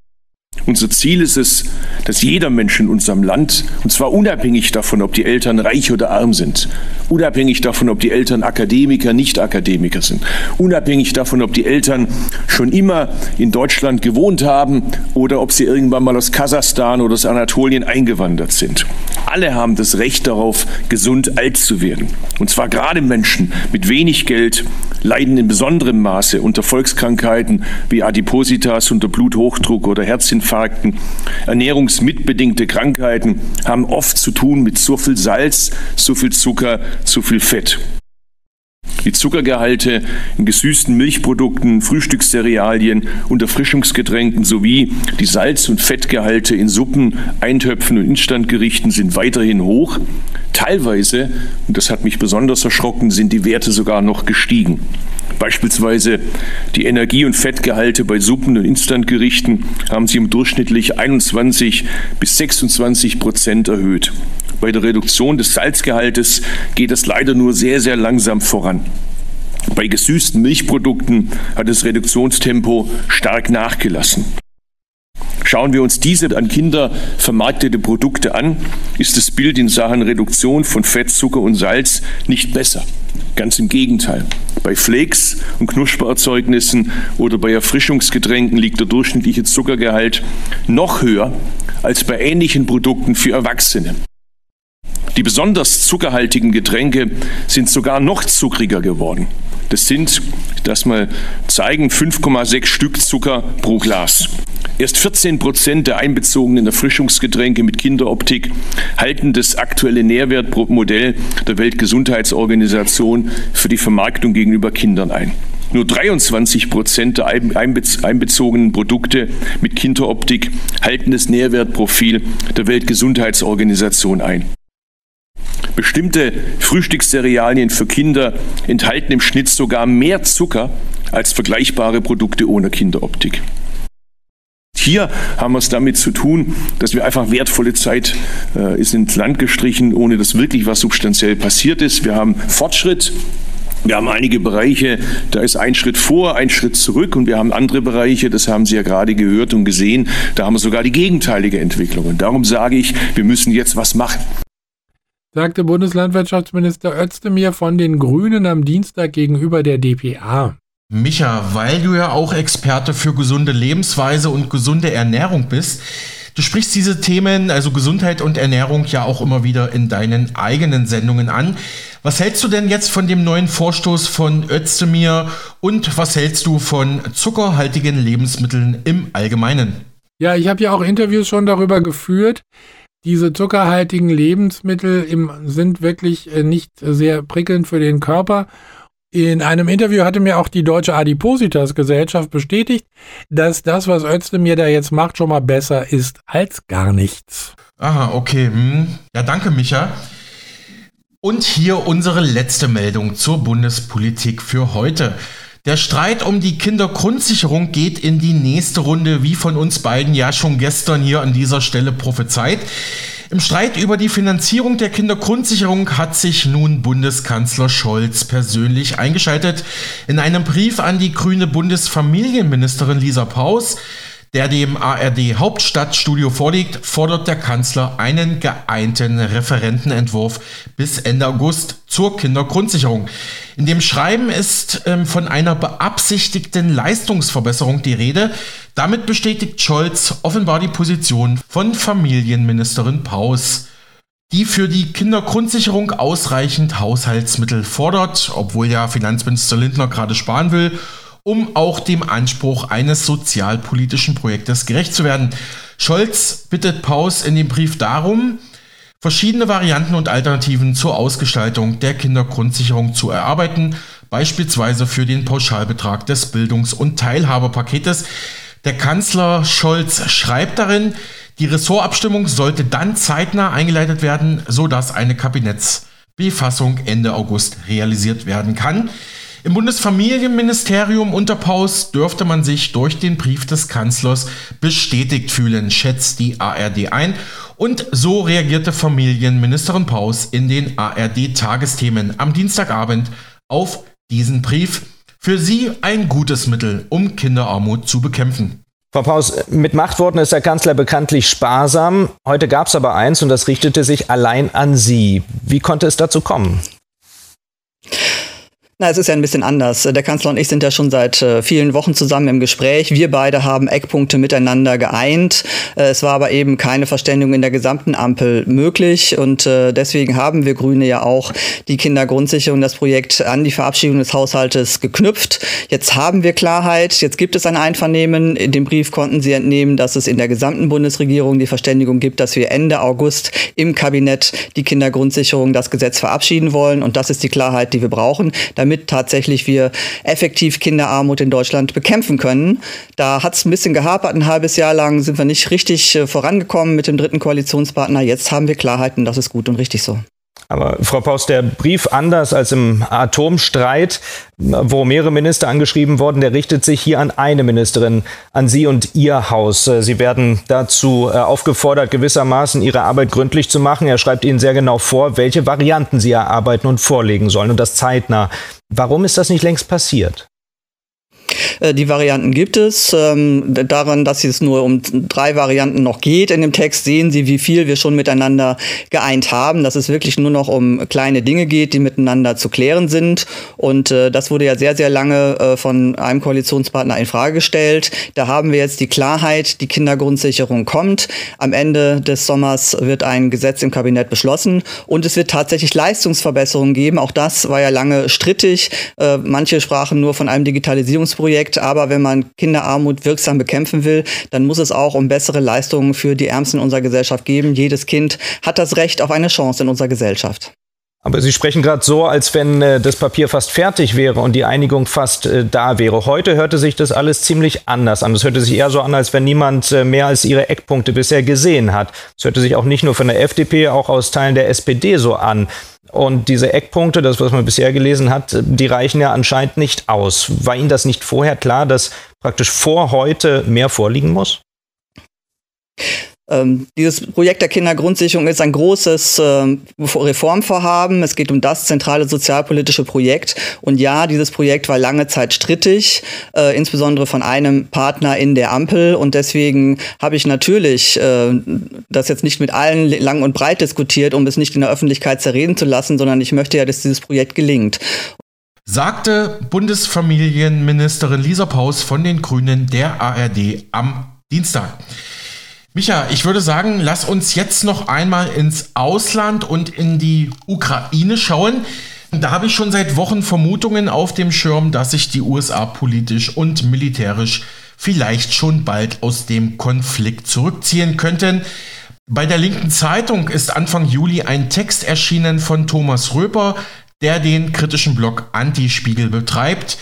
Speaker 5: Unser Ziel ist es, dass jeder Mensch in unserem Land, und zwar unabhängig davon, ob die Eltern reich oder arm sind, unabhängig davon, ob die Eltern Akademiker, nicht Akademiker sind, unabhängig davon, ob die Eltern schon immer in Deutschland gewohnt haben oder ob sie irgendwann mal aus Kasachstan oder aus Anatolien eingewandert sind. Alle haben das Recht darauf, gesund alt zu werden. Und zwar gerade Menschen mit wenig Geld leiden in besonderem Maße unter Volkskrankheiten wie Adipositas, unter Bluthochdruck oder Herzinfarkten. Ernährungsmitbedingte Krankheiten haben oft zu tun mit zu viel Salz, zu viel Zucker, zu viel Fett. Die Zuckergehalte in gesüßten Milchprodukten, Frühstückscerealien und Erfrischungsgetränken sowie die Salz- und Fettgehalte in Suppen, Eintöpfen und Instantgerichten sind weiterhin hoch. Teilweise, und das hat mich besonders erschrocken, sind die Werte sogar noch gestiegen. Beispielsweise die Energie- und Fettgehalte bei Suppen und Instantgerichten haben sich um durchschnittlich 21 bis 26 Prozent erhöht. Bei der Reduktion des Salzgehaltes geht es leider nur sehr, sehr langsam voran. Bei gesüßten Milchprodukten hat das Reduktionstempo stark nachgelassen. Schauen wir uns diese an Kinder vermarktete Produkte an, ist das Bild in Sachen Reduktion von Fett, Zucker und Salz nicht besser. Ganz im Gegenteil. Bei Flakes und Knuspererzeugnissen oder bei Erfrischungsgetränken liegt der durchschnittliche Zuckergehalt noch höher als bei ähnlichen Produkten für Erwachsene. Die besonders zuckerhaltigen Getränke sind sogar noch zuckriger geworden. Das sind, das mal zeigen, 5,6 Stück Zucker pro Glas. Erst 14 Prozent der einbezogenen Erfrischungsgetränke mit Kinderoptik halten das aktuelle Nährwertmodell der Weltgesundheitsorganisation für die Vermarktung gegenüber Kindern ein. Nur 23 Prozent der einbezogenen Produkte mit Kinderoptik halten das Nährwertprofil der Weltgesundheitsorganisation ein. Bestimmte Frühstückscerealien für Kinder enthalten im Schnitt sogar mehr Zucker als vergleichbare Produkte ohne Kinderoptik. Hier haben wir es damit zu tun, dass wir einfach wertvolle Zeit äh, ist ins Land gestrichen, ohne dass wirklich was substanziell passiert ist. Wir haben Fortschritt. Wir haben einige Bereiche, da ist ein Schritt vor, ein Schritt zurück und wir haben andere Bereiche, das haben Sie ja gerade gehört und gesehen, da haben wir sogar die gegenteilige Entwicklung. Und darum sage ich, wir müssen jetzt was machen
Speaker 2: sagte Bundeslandwirtschaftsminister Özdemir von den Grünen am Dienstag gegenüber der DPA.
Speaker 1: Micha, weil du ja auch Experte für gesunde Lebensweise und gesunde Ernährung bist, du sprichst diese Themen, also Gesundheit und Ernährung, ja auch immer wieder in deinen eigenen Sendungen an. Was hältst du denn jetzt von dem neuen Vorstoß von Özdemir und was hältst du von zuckerhaltigen Lebensmitteln im Allgemeinen?
Speaker 2: Ja, ich habe ja auch Interviews schon darüber geführt. Diese zuckerhaltigen Lebensmittel im, sind wirklich äh, nicht sehr prickelnd für den Körper. In einem Interview hatte mir auch die Deutsche Adipositas Gesellschaft bestätigt, dass das, was Özdemir da jetzt macht, schon mal besser ist als gar nichts.
Speaker 1: Aha, okay. Hm. Ja, danke, Micha. Und hier unsere letzte Meldung zur Bundespolitik für heute. Der Streit um die Kindergrundsicherung geht in die nächste Runde, wie von uns beiden ja schon gestern hier an dieser Stelle prophezeit. Im Streit über die Finanzierung der Kindergrundsicherung hat sich nun Bundeskanzler Scholz persönlich eingeschaltet. In einem Brief an die grüne Bundesfamilienministerin Lisa Paus der dem ARD Hauptstadtstudio vorliegt, fordert der Kanzler einen geeinten Referentenentwurf bis Ende August zur Kindergrundsicherung. In dem Schreiben ist ähm, von einer beabsichtigten Leistungsverbesserung die Rede. Damit bestätigt Scholz offenbar die Position von Familienministerin Paus die für die Kindergrundsicherung ausreichend Haushaltsmittel fordert, obwohl ja Finanzminister Lindner gerade sparen will um auch dem Anspruch eines sozialpolitischen Projektes gerecht zu werden. Scholz bittet Paus in dem Brief darum, verschiedene Varianten und Alternativen zur Ausgestaltung der Kindergrundsicherung zu erarbeiten, beispielsweise für den Pauschalbetrag des Bildungs- und Teilhabepaketes. Der Kanzler Scholz schreibt darin, die Ressortabstimmung sollte dann zeitnah eingeleitet werden, sodass eine Kabinettsbefassung Ende August realisiert werden kann. Im Bundesfamilienministerium unter Paus dürfte man sich durch den Brief des Kanzlers bestätigt fühlen, schätzt die ARD ein. Und so reagierte Familienministerin Paus in den ARD-Tagesthemen am Dienstagabend auf diesen Brief. Für sie ein gutes Mittel, um Kinderarmut zu bekämpfen.
Speaker 6: Frau Paus, mit Machtworten ist der Kanzler bekanntlich sparsam. Heute gab es aber eins und das richtete sich allein an Sie. Wie konnte es dazu kommen?
Speaker 7: Na, es ist ja ein bisschen anders. Der Kanzler und ich sind ja schon seit äh, vielen Wochen zusammen im Gespräch. Wir beide haben Eckpunkte miteinander geeint. Äh, es war aber eben keine Verständigung in der gesamten Ampel möglich. Und äh, deswegen haben wir Grüne ja auch die Kindergrundsicherung, das Projekt an die Verabschiedung des Haushaltes geknüpft. Jetzt haben wir Klarheit. Jetzt gibt es ein Einvernehmen. In dem Brief konnten Sie entnehmen, dass es in der gesamten Bundesregierung die Verständigung gibt, dass wir Ende August im Kabinett die Kindergrundsicherung, das Gesetz verabschieden wollen. Und das ist die Klarheit, die wir brauchen, damit damit tatsächlich wir effektiv Kinderarmut in Deutschland bekämpfen können. Da hat es ein bisschen gehapert, ein halbes Jahr lang sind wir nicht richtig äh, vorangekommen mit dem dritten Koalitionspartner. Jetzt haben wir Klarheiten, das ist gut und richtig so.
Speaker 6: Aber Frau Paus, der Brief anders als im Atomstreit, wo mehrere Minister angeschrieben wurden, der richtet sich hier an eine Ministerin, an Sie und Ihr Haus. Sie werden dazu äh, aufgefordert, gewissermaßen Ihre Arbeit gründlich zu machen. Er schreibt Ihnen sehr genau vor, welche Varianten Sie erarbeiten und vorlegen sollen und das zeitnah. Warum ist das nicht längst passiert?
Speaker 7: Äh, die Varianten gibt es. Ähm, daran, dass es nur um drei Varianten noch geht in dem Text, sehen Sie, wie viel wir schon miteinander geeint haben, dass es wirklich nur noch um kleine Dinge geht, die miteinander zu klären sind. Und äh, das wurde ja sehr, sehr lange äh, von einem Koalitionspartner in Frage gestellt. Da haben wir jetzt die Klarheit, die Kindergrundsicherung kommt. Am Ende des Sommers wird ein Gesetz im Kabinett beschlossen und es wird tatsächlich Leistungsverbesserungen geben. Auch das war ja lange strittig. Manche sprachen nur von einem Digitalisierungsprojekt, aber wenn man Kinderarmut wirksam bekämpfen will, dann muss es auch um bessere Leistungen für die Ärmsten unserer Gesellschaft geben. Jedes Kind hat das Recht auf eine Chance in unserer Gesellschaft.
Speaker 6: Aber Sie sprechen gerade so, als wenn äh, das Papier fast fertig wäre und die Einigung fast äh, da wäre. Heute hörte sich das alles ziemlich anders an. Es hörte sich eher so an, als wenn niemand äh, mehr als ihre Eckpunkte bisher gesehen hat. Es hörte sich auch nicht nur von der FDP, auch aus Teilen der SPD so an. Und diese Eckpunkte, das, was man bisher gelesen hat, die reichen ja anscheinend nicht aus. War Ihnen das nicht vorher klar, dass praktisch vor heute mehr vorliegen muss?
Speaker 7: Ähm, dieses Projekt der Kindergrundsicherung ist ein großes ähm, Reformvorhaben. Es geht um das zentrale sozialpolitische Projekt. Und ja, dieses Projekt war lange Zeit strittig, äh, insbesondere von einem Partner in der Ampel. Und deswegen habe ich natürlich äh, das jetzt nicht mit allen lang und breit diskutiert, um es nicht in der Öffentlichkeit zerreden zu lassen, sondern ich möchte ja, dass dieses Projekt gelingt
Speaker 1: sagte Bundesfamilienministerin Lisa Paus von den Grünen der ARD am Dienstag. Micha, ich würde sagen, lass uns jetzt noch einmal ins Ausland und in die Ukraine schauen. Da habe ich schon seit Wochen Vermutungen auf dem Schirm, dass sich die USA politisch und militärisch vielleicht schon bald aus dem Konflikt zurückziehen könnten. Bei der linken Zeitung ist Anfang Juli ein Text erschienen von Thomas Röper, der den kritischen Blog Antispiegel betreibt.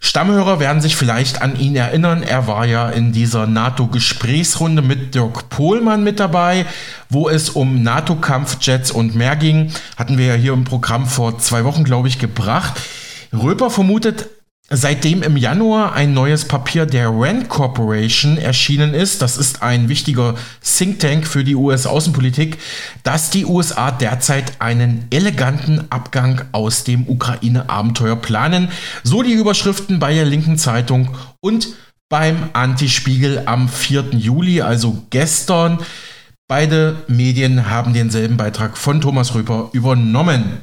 Speaker 1: Stammhörer werden sich vielleicht an ihn erinnern. Er war ja in dieser NATO-Gesprächsrunde mit Dirk Pohlmann mit dabei, wo es um NATO-Kampfjets und mehr ging. Hatten wir ja hier im Programm vor zwei Wochen, glaube ich, gebracht. Röper vermutet Seitdem im Januar ein neues Papier der Rand Corporation erschienen ist, das ist ein wichtiger Think Tank für die US-Außenpolitik, dass die USA derzeit einen eleganten Abgang aus dem Ukraine-Abenteuer planen. So die Überschriften bei der linken Zeitung und beim Antispiegel am 4. Juli, also gestern. Beide Medien haben denselben Beitrag von Thomas Röper übernommen.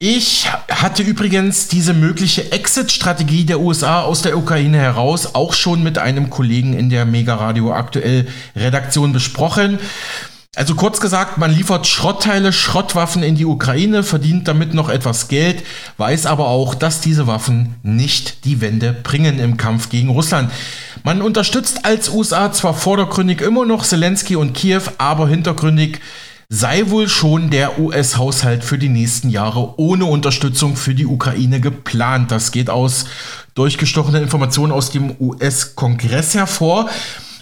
Speaker 1: Ich hatte übrigens diese mögliche Exit-Strategie der USA aus der Ukraine heraus auch schon mit einem Kollegen in der Mega Radio aktuell Redaktion besprochen. Also kurz gesagt, man liefert Schrottteile, Schrottwaffen in die Ukraine, verdient damit noch etwas Geld, weiß aber auch, dass diese Waffen nicht die Wende bringen im Kampf gegen Russland. Man unterstützt als USA zwar vordergründig immer noch Zelensky und Kiew, aber hintergründig sei wohl schon der US-Haushalt für die nächsten Jahre ohne Unterstützung für die Ukraine geplant. Das geht aus durchgestochenen Informationen aus dem US-Kongress hervor.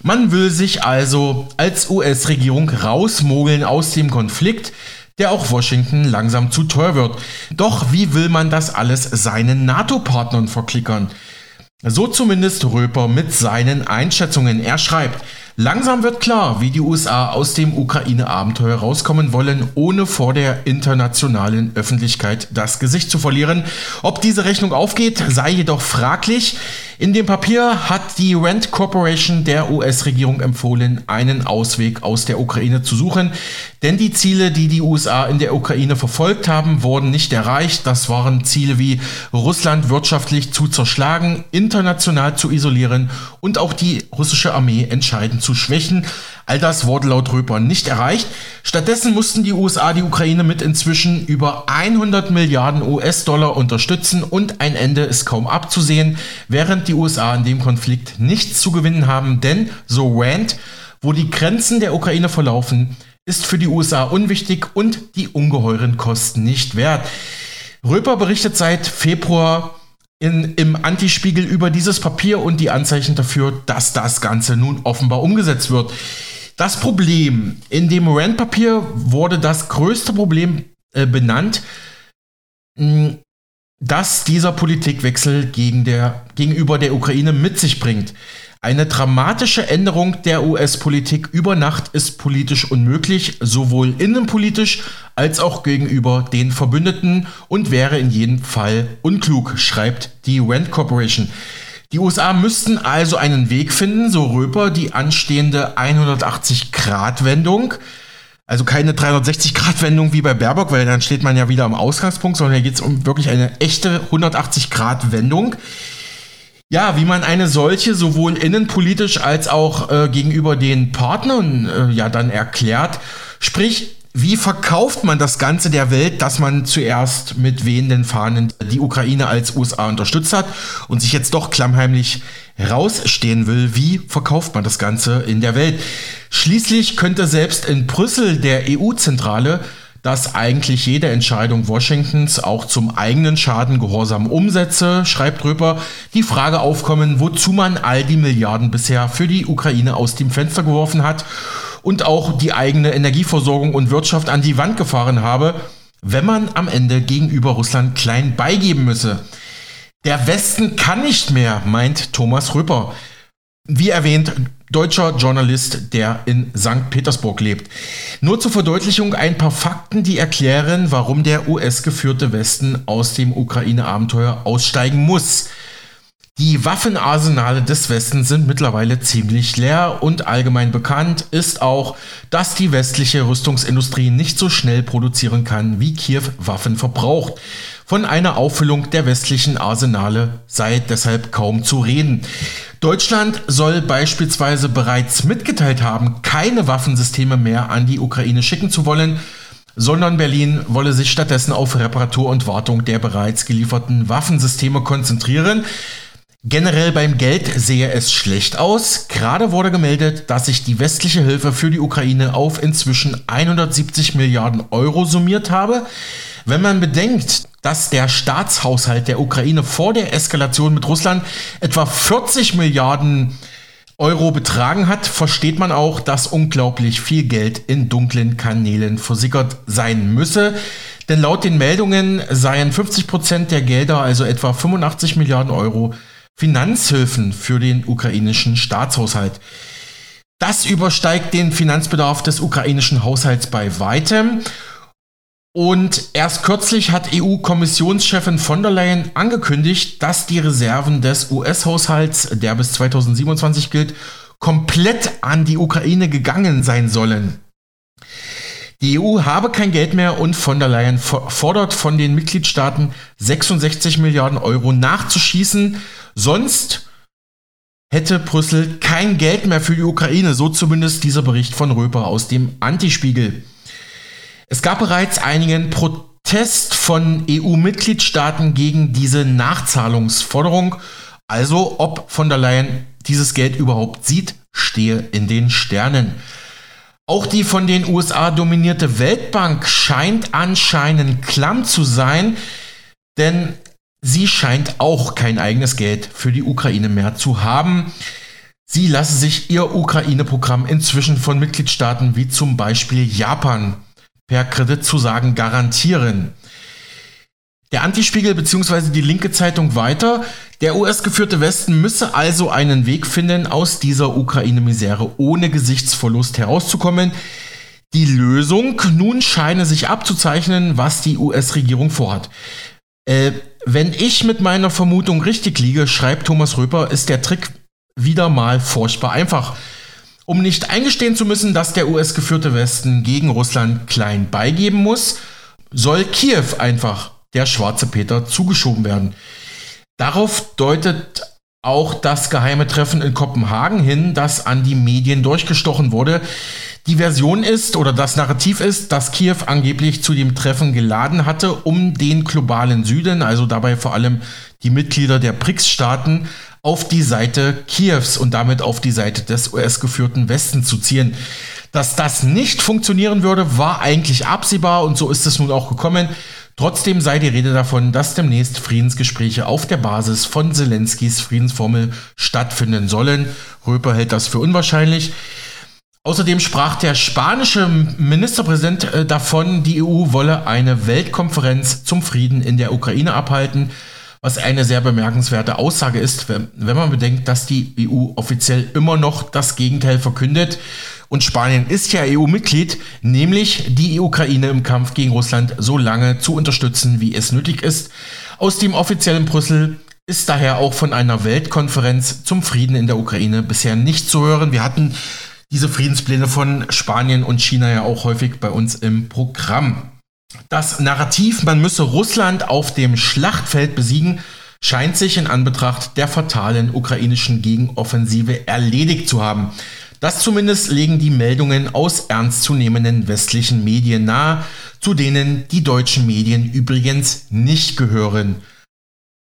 Speaker 1: Man will sich also als US-Regierung rausmogeln aus dem Konflikt, der auch Washington langsam zu teuer wird. Doch wie will man das alles seinen NATO-Partnern verklickern? So zumindest Röper mit seinen Einschätzungen. Er schreibt, Langsam wird klar, wie die USA aus dem Ukraine-Abenteuer rauskommen wollen, ohne vor der internationalen Öffentlichkeit das Gesicht zu verlieren. Ob diese Rechnung aufgeht, sei jedoch fraglich. In dem Papier hat die Rent Corporation der US-Regierung empfohlen, einen Ausweg aus der Ukraine zu suchen, denn die Ziele, die die USA in der Ukraine verfolgt haben, wurden nicht erreicht. Das waren Ziele wie Russland wirtschaftlich zu zerschlagen, international zu isolieren und auch die russische Armee entscheidend zu schwächen. All das wurde laut Röper nicht erreicht. Stattdessen mussten die USA die Ukraine mit inzwischen über 100 Milliarden US-Dollar unterstützen und ein Ende ist kaum abzusehen, während die USA in dem Konflikt nichts zu gewinnen haben, denn, so Rand, wo die Grenzen der Ukraine verlaufen, ist für die USA unwichtig und die ungeheuren Kosten nicht wert. Röper berichtet seit Februar in, im Antispiegel über dieses Papier und die Anzeichen dafür, dass das Ganze nun offenbar umgesetzt wird. Das Problem in dem Rand-Papier wurde das größte Problem äh, benannt, mh, das dieser Politikwechsel gegen der, gegenüber der Ukraine mit sich bringt. Eine dramatische Änderung der US-Politik über Nacht ist politisch unmöglich, sowohl innenpolitisch als auch gegenüber den Verbündeten und wäre in jedem Fall unklug, schreibt die Rand Corporation. Die USA müssten also einen Weg finden, so Röper, die anstehende 180-Grad-Wendung, also keine 360-Grad-Wendung wie bei Baerbock, weil dann steht man ja wieder am Ausgangspunkt, sondern hier geht es um wirklich eine echte 180-Grad-Wendung. Ja, wie man eine solche sowohl innenpolitisch als auch äh, gegenüber den Partnern äh, ja dann erklärt. Sprich, wie verkauft man das Ganze der Welt, dass man zuerst mit wehenden Fahnen die Ukraine als USA unterstützt hat und sich jetzt doch klammheimlich rausstehen will? Wie verkauft man das Ganze in der Welt? Schließlich könnte selbst in Brüssel der EU-Zentrale dass eigentlich jede Entscheidung Washingtons auch zum eigenen Schaden gehorsam umsetze, schreibt Röper, die Frage aufkommen, wozu man all die Milliarden bisher für die Ukraine aus dem Fenster geworfen hat und auch die eigene Energieversorgung und Wirtschaft an die Wand gefahren habe, wenn man am Ende gegenüber Russland klein beigeben müsse. Der Westen kann nicht mehr, meint Thomas Röper. Wie erwähnt, deutscher Journalist, der in St. Petersburg lebt. Nur zur Verdeutlichung ein paar Fakten, die erklären, warum der US-geführte Westen aus dem Ukraine-Abenteuer aussteigen muss. Die Waffenarsenale des Westens sind mittlerweile ziemlich leer und allgemein bekannt ist auch, dass die westliche Rüstungsindustrie nicht so schnell produzieren kann, wie Kiew Waffen verbraucht. Von einer Auffüllung der westlichen Arsenale sei deshalb kaum zu reden. Deutschland soll beispielsweise bereits mitgeteilt haben, keine Waffensysteme mehr an die Ukraine schicken zu wollen, sondern Berlin wolle sich stattdessen auf Reparatur und Wartung der bereits gelieferten Waffensysteme konzentrieren. Generell beim Geld sehe es schlecht aus. Gerade wurde gemeldet, dass sich die westliche Hilfe für die Ukraine auf inzwischen 170 Milliarden Euro summiert habe. Wenn man bedenkt, dass der Staatshaushalt der Ukraine vor der Eskalation mit Russland etwa 40 Milliarden Euro betragen hat, versteht man auch, dass unglaublich viel Geld in dunklen Kanälen versickert sein müsse. Denn laut den Meldungen seien 50 Prozent der Gelder, also etwa 85 Milliarden Euro, Finanzhilfen für den ukrainischen Staatshaushalt. Das übersteigt den Finanzbedarf des ukrainischen Haushalts bei weitem. Und erst kürzlich hat EU-Kommissionschefin von der Leyen angekündigt, dass die Reserven des US-Haushalts, der bis 2027 gilt, komplett an die Ukraine gegangen sein sollen. Die EU habe kein Geld mehr und von der Leyen fordert von den Mitgliedstaaten 66 Milliarden Euro nachzuschießen, sonst hätte Brüssel kein Geld mehr für die Ukraine, so zumindest dieser Bericht von Röper aus dem Antispiegel. Es gab bereits einigen Protest von EU-Mitgliedstaaten gegen diese Nachzahlungsforderung, also ob von der Leyen dieses Geld überhaupt sieht, stehe in den Sternen. Auch die von den USA dominierte Weltbank scheint anscheinend klamm zu sein, denn sie scheint auch kein eigenes Geld für die Ukraine mehr zu haben. Sie lasse sich ihr Ukraine-Programm inzwischen von Mitgliedstaaten wie zum Beispiel Japan per Kreditzusagen garantieren. Der Antispiegel bzw. die linke Zeitung weiter. Der US-geführte Westen müsse also einen Weg finden, aus dieser Ukraine-Misere ohne Gesichtsverlust herauszukommen. Die Lösung nun scheine sich abzuzeichnen, was die US-Regierung vorhat. Äh, wenn ich mit meiner Vermutung richtig liege, schreibt Thomas Röper, ist der Trick wieder mal furchtbar einfach. Um nicht eingestehen zu müssen, dass der US-geführte Westen gegen Russland klein beigeben muss, soll Kiew einfach der schwarze Peter zugeschoben werden. Darauf deutet auch das geheime Treffen in Kopenhagen hin, das an die Medien durchgestochen wurde. Die Version ist oder das Narrativ ist, dass Kiew angeblich zu dem Treffen geladen hatte, um den globalen Süden, also dabei vor allem die Mitglieder der BRICS-Staaten, auf die Seite Kiews und damit auf die Seite des US-geführten Westen zu ziehen. Dass das nicht funktionieren würde, war eigentlich absehbar und so ist es nun auch gekommen. Trotzdem sei die Rede davon, dass demnächst Friedensgespräche auf der Basis von Zelenskis Friedensformel stattfinden sollen. Röper hält das für unwahrscheinlich. Außerdem sprach der spanische Ministerpräsident äh, davon, die EU wolle eine Weltkonferenz zum Frieden in der Ukraine abhalten, was eine sehr bemerkenswerte Aussage ist, wenn man bedenkt, dass die EU offiziell immer noch das Gegenteil verkündet. Und Spanien ist ja EU-Mitglied, nämlich die Ukraine im Kampf gegen Russland so lange zu unterstützen, wie es nötig ist. Aus dem offiziellen Brüssel ist daher auch von einer Weltkonferenz zum Frieden in der Ukraine bisher nicht zu hören. Wir hatten diese Friedenspläne von Spanien und China ja auch häufig bei uns im Programm. Das Narrativ, man müsse Russland auf dem Schlachtfeld besiegen, scheint sich in Anbetracht der fatalen ukrainischen Gegenoffensive erledigt zu haben. Das zumindest legen die Meldungen aus ernstzunehmenden westlichen Medien nahe, zu denen die deutschen Medien übrigens nicht gehören.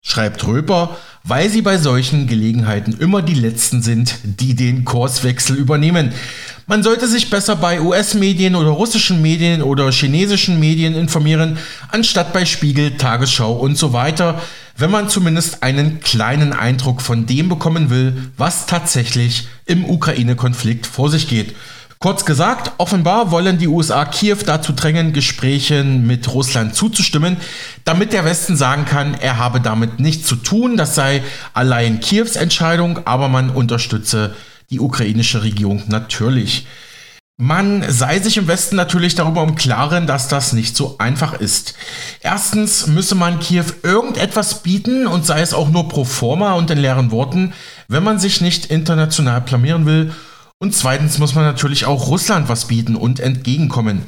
Speaker 1: Schreibt Röper, weil sie bei solchen Gelegenheiten immer die Letzten sind, die den Kurswechsel übernehmen. Man sollte sich besser bei US-Medien oder russischen Medien oder chinesischen Medien informieren, anstatt bei Spiegel, Tagesschau und so weiter, wenn man zumindest einen kleinen Eindruck von dem bekommen will, was tatsächlich im Ukraine-Konflikt vor sich geht. Kurz gesagt, offenbar wollen die USA Kiew dazu drängen, Gesprächen mit Russland zuzustimmen, damit der Westen sagen kann, er habe damit nichts zu tun, das sei allein Kiews Entscheidung, aber man unterstütze die ukrainische Regierung natürlich. Man sei sich im Westen natürlich darüber im Klaren, dass das nicht so einfach ist. Erstens müsse man Kiew irgendetwas bieten und sei es auch nur pro forma und in leeren Worten, wenn man sich nicht international blamieren will und zweitens muss man natürlich auch Russland was bieten und entgegenkommen.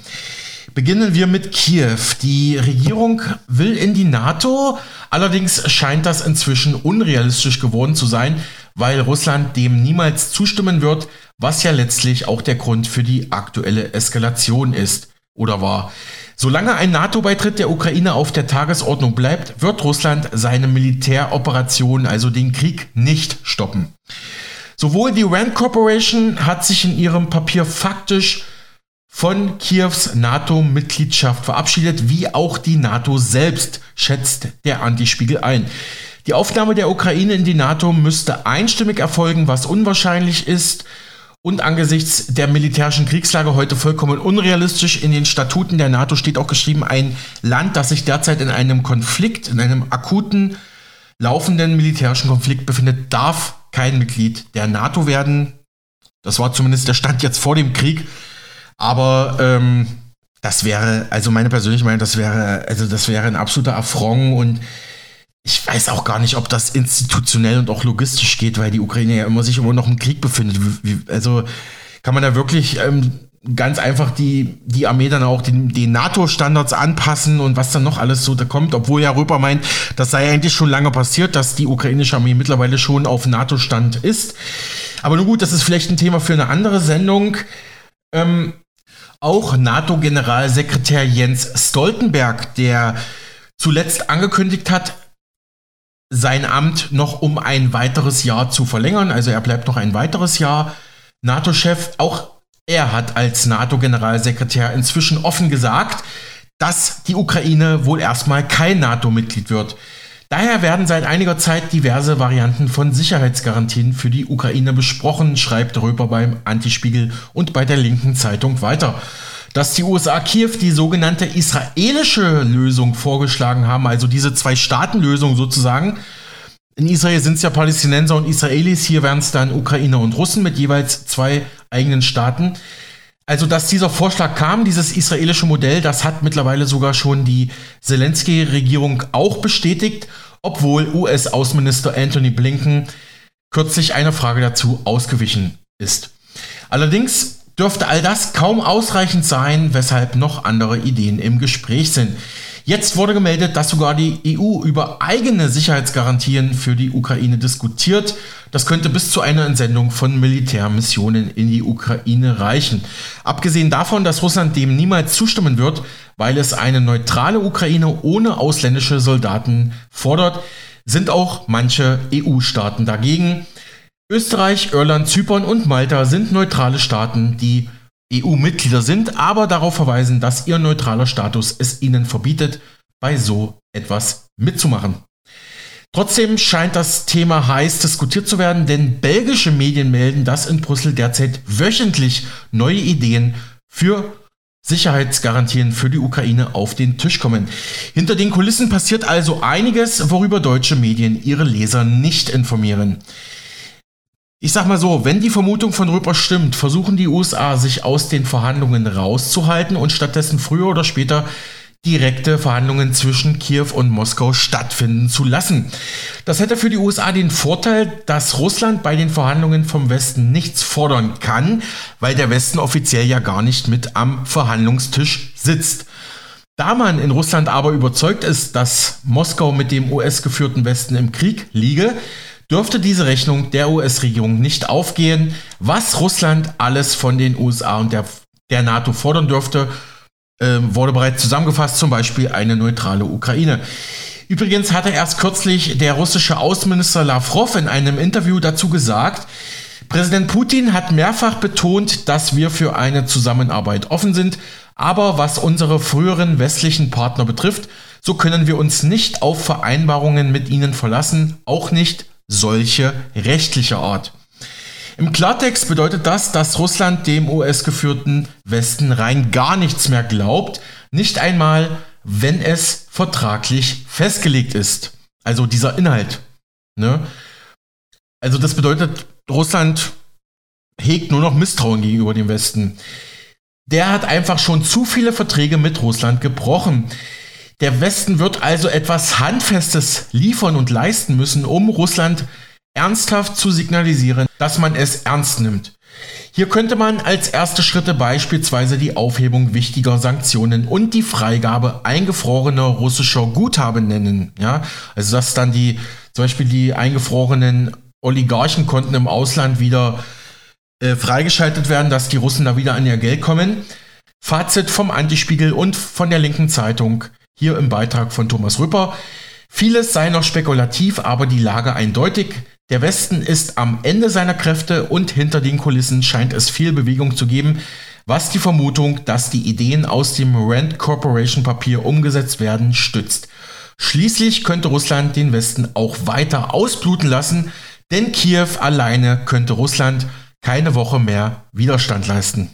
Speaker 1: Beginnen wir mit Kiew. Die Regierung will in die NATO, allerdings scheint das inzwischen unrealistisch geworden zu sein, weil Russland dem niemals zustimmen wird, was ja letztlich auch der Grund für die aktuelle Eskalation ist oder war. Solange ein NATO-Beitritt der Ukraine auf der Tagesordnung bleibt, wird Russland seine Militäroperation, also den Krieg, nicht stoppen. Sowohl die Rand Corporation hat sich in ihrem Papier faktisch von Kiews NATO-Mitgliedschaft verabschiedet, wie auch die NATO selbst, schätzt der Antispiegel ein. Die Aufnahme der Ukraine in die NATO müsste einstimmig erfolgen, was unwahrscheinlich ist und angesichts der militärischen Kriegslage heute vollkommen unrealistisch. In den Statuten der NATO steht auch geschrieben, ein Land, das sich derzeit in einem Konflikt, in einem akuten, laufenden militärischen Konflikt befindet, darf kein Mitglied der NATO werden. Das war zumindest der Stand jetzt vor dem Krieg. Aber ähm, das wäre, also meine persönliche Meinung, das wäre, also das wäre ein absoluter Affront und ich weiß auch gar nicht, ob das institutionell und auch logistisch geht, weil die Ukraine ja immer sich immer noch im Krieg befindet. Also kann man da wirklich ähm, ganz einfach die, die Armee dann auch den, den NATO-Standards anpassen und was dann noch alles so da kommt, obwohl ja Röper meint, das sei eigentlich schon lange passiert, dass die ukrainische Armee mittlerweile schon auf NATO-Stand ist. Aber nun gut, das ist vielleicht ein Thema für eine andere Sendung. Ähm, auch NATO-Generalsekretär Jens Stoltenberg, der zuletzt angekündigt hat, sein Amt noch um ein weiteres Jahr zu verlängern. Also er bleibt noch ein weiteres Jahr NATO-Chef. Auch er hat als NATO-Generalsekretär inzwischen offen gesagt, dass die Ukraine wohl erstmal kein NATO-Mitglied wird. Daher werden seit einiger Zeit diverse Varianten von Sicherheitsgarantien für die Ukraine besprochen, schreibt Röper beim Antispiegel und bei der linken Zeitung weiter. Dass die USA Kiew die sogenannte israelische Lösung vorgeschlagen haben, also diese Zwei-Staaten-Lösung sozusagen, in Israel sind es ja Palästinenser und Israelis, hier wären es dann Ukrainer und Russen mit jeweils zwei eigenen Staaten. Also, dass dieser Vorschlag kam, dieses israelische Modell, das hat mittlerweile sogar schon die Zelensky-Regierung auch bestätigt, obwohl US-Außenminister Anthony Blinken kürzlich eine Frage dazu ausgewichen ist. Allerdings dürfte all das kaum ausreichend sein, weshalb noch andere Ideen im Gespräch sind. Jetzt wurde gemeldet, dass sogar die EU über eigene Sicherheitsgarantien für die Ukraine diskutiert. Das könnte bis zu einer Entsendung von Militärmissionen in die Ukraine reichen. Abgesehen davon, dass Russland dem niemals zustimmen wird, weil es eine neutrale Ukraine ohne ausländische Soldaten fordert, sind auch manche EU-Staaten dagegen. Österreich, Irland, Zypern und Malta sind neutrale Staaten, die EU-Mitglieder sind, aber darauf verweisen, dass ihr neutraler Status es ihnen verbietet, bei so etwas mitzumachen. Trotzdem scheint das Thema heiß diskutiert zu werden, denn belgische Medien melden, dass in Brüssel derzeit wöchentlich neue Ideen für Sicherheitsgarantien für die Ukraine auf den Tisch kommen. Hinter den Kulissen passiert also einiges, worüber deutsche Medien ihre Leser nicht informieren. Ich sag mal so, wenn die Vermutung von Röper stimmt, versuchen die USA sich aus den Verhandlungen rauszuhalten und stattdessen früher oder später direkte Verhandlungen zwischen Kiew und Moskau stattfinden zu lassen. Das hätte für die USA den Vorteil, dass Russland bei den Verhandlungen vom Westen nichts fordern kann, weil der Westen offiziell ja gar nicht mit am Verhandlungstisch sitzt. Da man in Russland aber überzeugt ist, dass Moskau mit dem US-geführten Westen im Krieg liege, dürfte diese Rechnung der US-Regierung nicht aufgehen, was Russland alles von den USA und der, der NATO fordern dürfte, äh, wurde bereits zusammengefasst, zum Beispiel eine neutrale Ukraine. Übrigens hatte erst kürzlich der russische Außenminister Lavrov in einem Interview dazu gesagt, Präsident Putin hat mehrfach betont, dass wir für eine Zusammenarbeit offen sind, aber was unsere früheren westlichen Partner betrifft, so können wir uns nicht auf Vereinbarungen mit ihnen verlassen, auch nicht solche rechtlicher Art. Im Klartext bedeutet das, dass Russland dem US-geführten Westen rein gar nichts mehr glaubt, nicht einmal, wenn es vertraglich festgelegt ist. Also dieser Inhalt. Ne? Also das bedeutet, Russland hegt nur noch Misstrauen gegenüber dem Westen. Der hat einfach schon zu viele Verträge mit Russland gebrochen. Der Westen wird also etwas Handfestes liefern und leisten müssen, um Russland ernsthaft zu signalisieren, dass man es ernst nimmt. Hier könnte man als erste Schritte beispielsweise die Aufhebung wichtiger Sanktionen und die Freigabe eingefrorener russischer Guthaben nennen. Ja, also dass dann die, zum Beispiel die eingefrorenen Oligarchenkonten im Ausland wieder äh, freigeschaltet werden, dass die Russen da wieder an ihr Geld kommen. Fazit vom Antispiegel und von der linken Zeitung hier im Beitrag von Thomas Rüpper. Vieles sei noch spekulativ, aber die Lage eindeutig. Der Westen ist am Ende seiner Kräfte und hinter den Kulissen scheint es viel Bewegung zu geben, was die Vermutung, dass die Ideen aus dem Rand Corporation Papier umgesetzt werden, stützt. Schließlich könnte Russland den Westen auch weiter ausbluten lassen, denn Kiew alleine könnte Russland keine Woche mehr Widerstand leisten.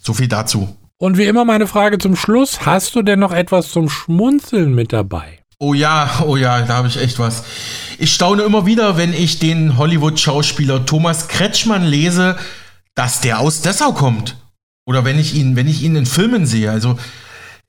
Speaker 1: So viel dazu.
Speaker 2: Und wie immer meine Frage zum Schluss, hast du denn noch etwas zum Schmunzeln mit dabei?
Speaker 1: Oh ja, oh ja, da habe ich echt was. Ich staune immer wieder, wenn ich den Hollywood-Schauspieler Thomas Kretschmann lese, dass der aus Dessau kommt. Oder wenn ich ihn, wenn ich ihn in Filmen sehe. Also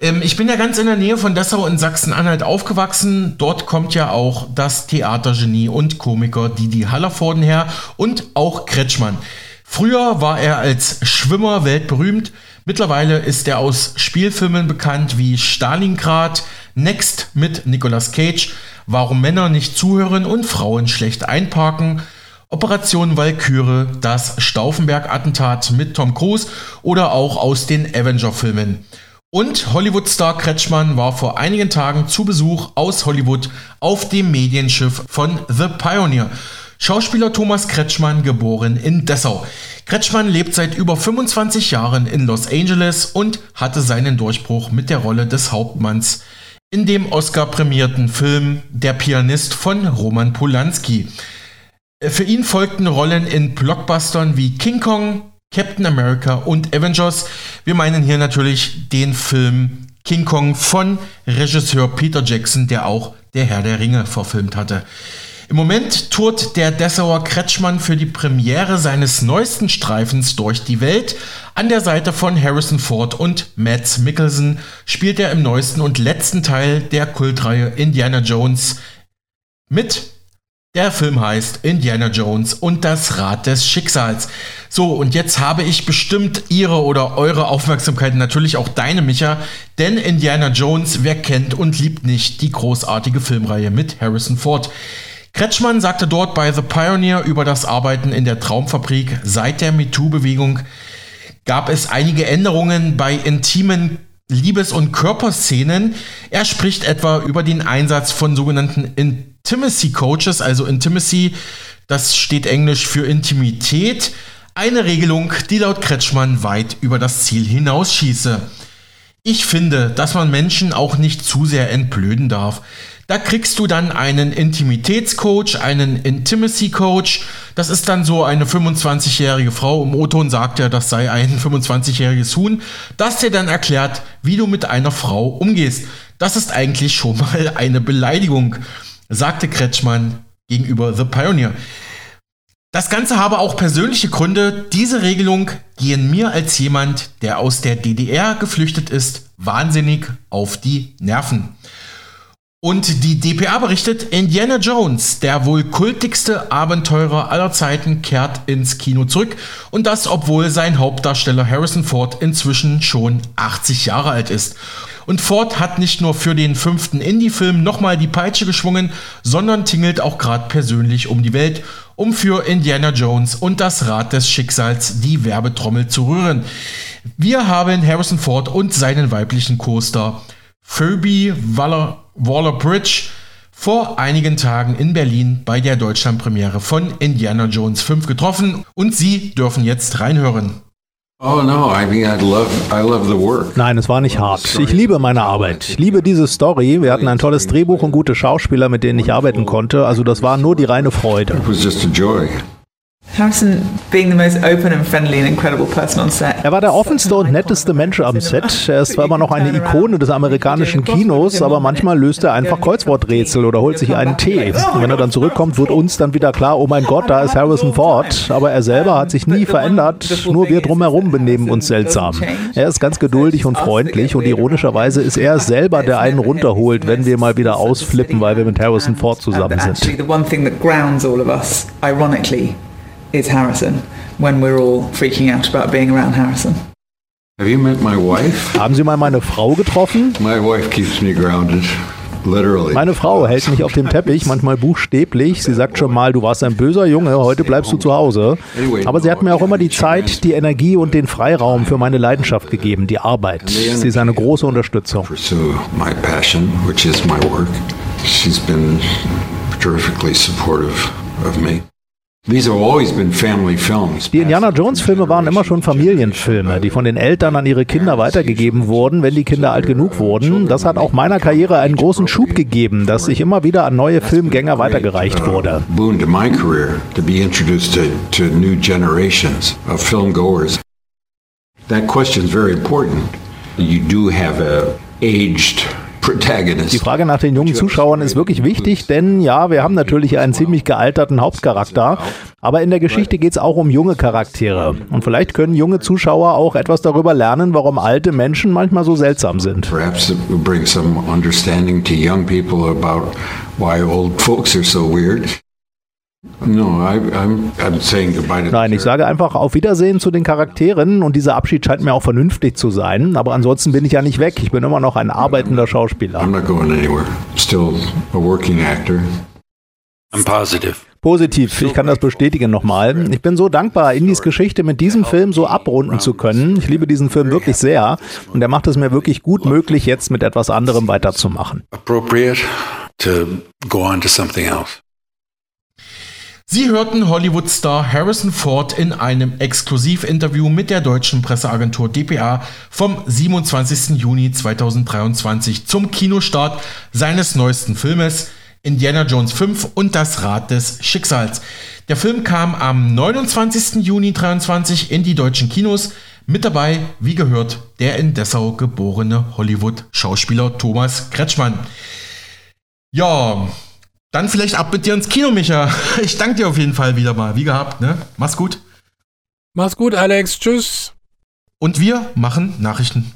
Speaker 1: ähm, ich bin ja ganz in der Nähe von Dessau in Sachsen-Anhalt aufgewachsen. Dort kommt ja auch das Theatergenie und Komiker Didi Hallervorden her und auch Kretschmann. Früher war er als Schwimmer weltberühmt. Mittlerweile ist er aus Spielfilmen bekannt wie Stalingrad, Next mit Nicolas Cage, Warum Männer nicht zuhören und Frauen schlecht einparken, Operation Walküre, das Stauffenberg-Attentat mit Tom Cruise oder auch aus den Avenger-Filmen. Und Hollywood-Star Kretschmann war vor einigen Tagen zu Besuch aus Hollywood auf dem Medienschiff von The Pioneer. Schauspieler Thomas Kretschmann, geboren in Dessau. Kretschmann lebt seit über 25 Jahren in Los Angeles und hatte seinen Durchbruch mit der Rolle des Hauptmanns in dem Oscar-prämierten Film Der Pianist von Roman Polanski. Für ihn folgten Rollen in Blockbustern wie King Kong, Captain America und Avengers. Wir meinen hier natürlich den Film King Kong von Regisseur Peter Jackson, der auch Der Herr der Ringe verfilmt hatte. Im Moment tourt der Dessauer Kretschmann für die Premiere seines neuesten Streifens durch die Welt. An der Seite von Harrison Ford und Mads Mikkelsen spielt er im neuesten und letzten Teil der Kultreihe Indiana Jones mit. Der Film heißt Indiana Jones und das Rad des Schicksals. So, und jetzt habe ich bestimmt Ihre oder eure Aufmerksamkeit, natürlich auch deine, Micha, denn Indiana Jones, wer kennt und liebt nicht die großartige Filmreihe mit Harrison Ford. Kretschmann sagte dort bei The Pioneer über das Arbeiten in der Traumfabrik. Seit der MeToo-Bewegung gab es einige Änderungen bei intimen Liebes- und Körperszenen. Er spricht etwa über den Einsatz von sogenannten Intimacy Coaches, also Intimacy, das steht englisch für Intimität. Eine Regelung, die laut Kretschmann weit über das Ziel hinausschieße. Ich finde, dass man Menschen auch nicht zu sehr entblöden darf. Da kriegst du dann einen Intimitätscoach, einen Intimacy Coach. Das ist dann so eine 25-jährige Frau. Im O-Ton sagt er, das sei ein 25-jähriges Huhn, das dir dann erklärt, wie du mit einer Frau umgehst. Das ist eigentlich schon mal eine Beleidigung, sagte Kretschmann gegenüber The Pioneer. Das Ganze habe auch persönliche Gründe. Diese Regelung gehen mir als jemand, der aus der DDR geflüchtet ist, wahnsinnig auf die Nerven. Und die DPA berichtet, Indiana Jones, der wohl kultigste Abenteurer aller Zeiten, kehrt ins Kino zurück. Und das, obwohl sein Hauptdarsteller Harrison Ford inzwischen schon 80 Jahre alt ist. Und Ford hat nicht nur für den fünften Indie-Film nochmal die Peitsche geschwungen, sondern tingelt auch gerade persönlich um die Welt, um für Indiana Jones und das Rad des Schicksals die Werbetrommel zu rühren. Wir haben Harrison Ford und seinen weiblichen Co-Star Phoebe Waller Waller-Bridge vor einigen Tagen in Berlin bei der Deutschlandpremiere von Indiana Jones 5 getroffen und Sie dürfen jetzt reinhören.
Speaker 8: Oh,
Speaker 9: Nein, es war nicht hart. Ich liebe meine Arbeit. Ich liebe diese Story. Wir hatten ein tolles Drehbuch und gute Schauspieler, mit denen ich arbeiten konnte. Also das war nur die reine Freude.
Speaker 8: It was just a joy.
Speaker 10: Harrison being the most open and friendly and incredible person on set.
Speaker 9: Er war der offenste und netteste Mensch am Set. Er ist zwar immer noch eine Ikone des amerikanischen Kinos, aber manchmal löst er einfach Kreuzworträtsel oder holt sich einen Tee. Und wenn er dann zurückkommt, wird uns dann wieder klar, oh mein Gott, da ist Harrison Ford. Aber er selber hat sich nie verändert, nur wir drumherum benehmen uns seltsam. Er ist ganz geduldig und freundlich und ironischerweise ist er selber, der einen runterholt, wenn wir mal wieder ausflippen, weil wir mit Harrison Ford zusammen sind.
Speaker 10: Is Harrison when we're all freaking out about being around Harrison.
Speaker 8: Have you met my wife?
Speaker 9: Haben Sie mal meine Frau getroffen?
Speaker 8: My wife keeps me grounded. Literally.
Speaker 9: Meine Frau hält mich auf dem Teppich, manchmal buchstäblich. Sie sagt schon mal, du warst ein böser Junge, heute bleibst du zu Hause. Aber sie hat mir auch immer die Zeit, die Energie und den Freiraum für meine Leidenschaft gegeben, die Arbeit. Sie ist eine große Unterstützung.
Speaker 8: Pursue my passion, which is my work. She's been terrifically supportive of me.
Speaker 9: Die Indiana Jones Filme waren immer schon Familienfilme, die von den Eltern an ihre Kinder weitergegeben wurden, wenn die Kinder alt genug wurden. Das hat auch meiner Karriere einen großen Schub gegeben, dass ich immer wieder an neue Filmgänger weitergereicht wurde.
Speaker 8: Film goers. That question is very important. You do have a aged.
Speaker 9: Die Frage nach den jungen Zuschauern ist wirklich wichtig, denn ja, wir haben natürlich einen ziemlich gealterten Hauptcharakter, aber in der Geschichte geht es auch um junge Charaktere. Und vielleicht können junge Zuschauer auch etwas darüber lernen, warum alte Menschen manchmal so seltsam sind.
Speaker 8: Perhaps bring some understanding to young people about why old folks are so weird. No, I, I'm, I'm saying goodbye to
Speaker 9: Nein, ich sage einfach auf Wiedersehen zu den Charakteren und dieser Abschied scheint mir auch vernünftig zu sein. Aber ansonsten bin ich ja nicht weg. Ich bin immer noch ein arbeitender Schauspieler.
Speaker 8: I'm not going anywhere. Still a working actor.
Speaker 11: I'm positive.
Speaker 9: Positiv, ich kann das bestätigen nochmal. Ich bin so dankbar, Indies Geschichte mit diesem Film so abrunden zu können. Ich liebe diesen Film wirklich sehr und er macht es mir wirklich gut möglich, jetzt mit etwas anderem weiterzumachen.
Speaker 11: Appropriate to go on to something else.
Speaker 1: Sie hörten Hollywood-Star Harrison Ford in einem Exklusivinterview mit der deutschen Presseagentur dpa vom 27. Juni 2023 zum Kinostart seines neuesten Filmes Indiana Jones 5 und das Rad des Schicksals. Der Film kam am 29. Juni 2023 in die deutschen Kinos. Mit dabei, wie gehört, der in Dessau geborene Hollywood-Schauspieler Thomas Kretschmann. Ja, dann vielleicht ab mit dir ins Kino, Micha. (laughs) Ich danke dir auf jeden Fall wieder mal, wie gehabt, ne? Mach's gut.
Speaker 2: Mach's gut, Alex. Tschüss.
Speaker 1: Und wir machen Nachrichten.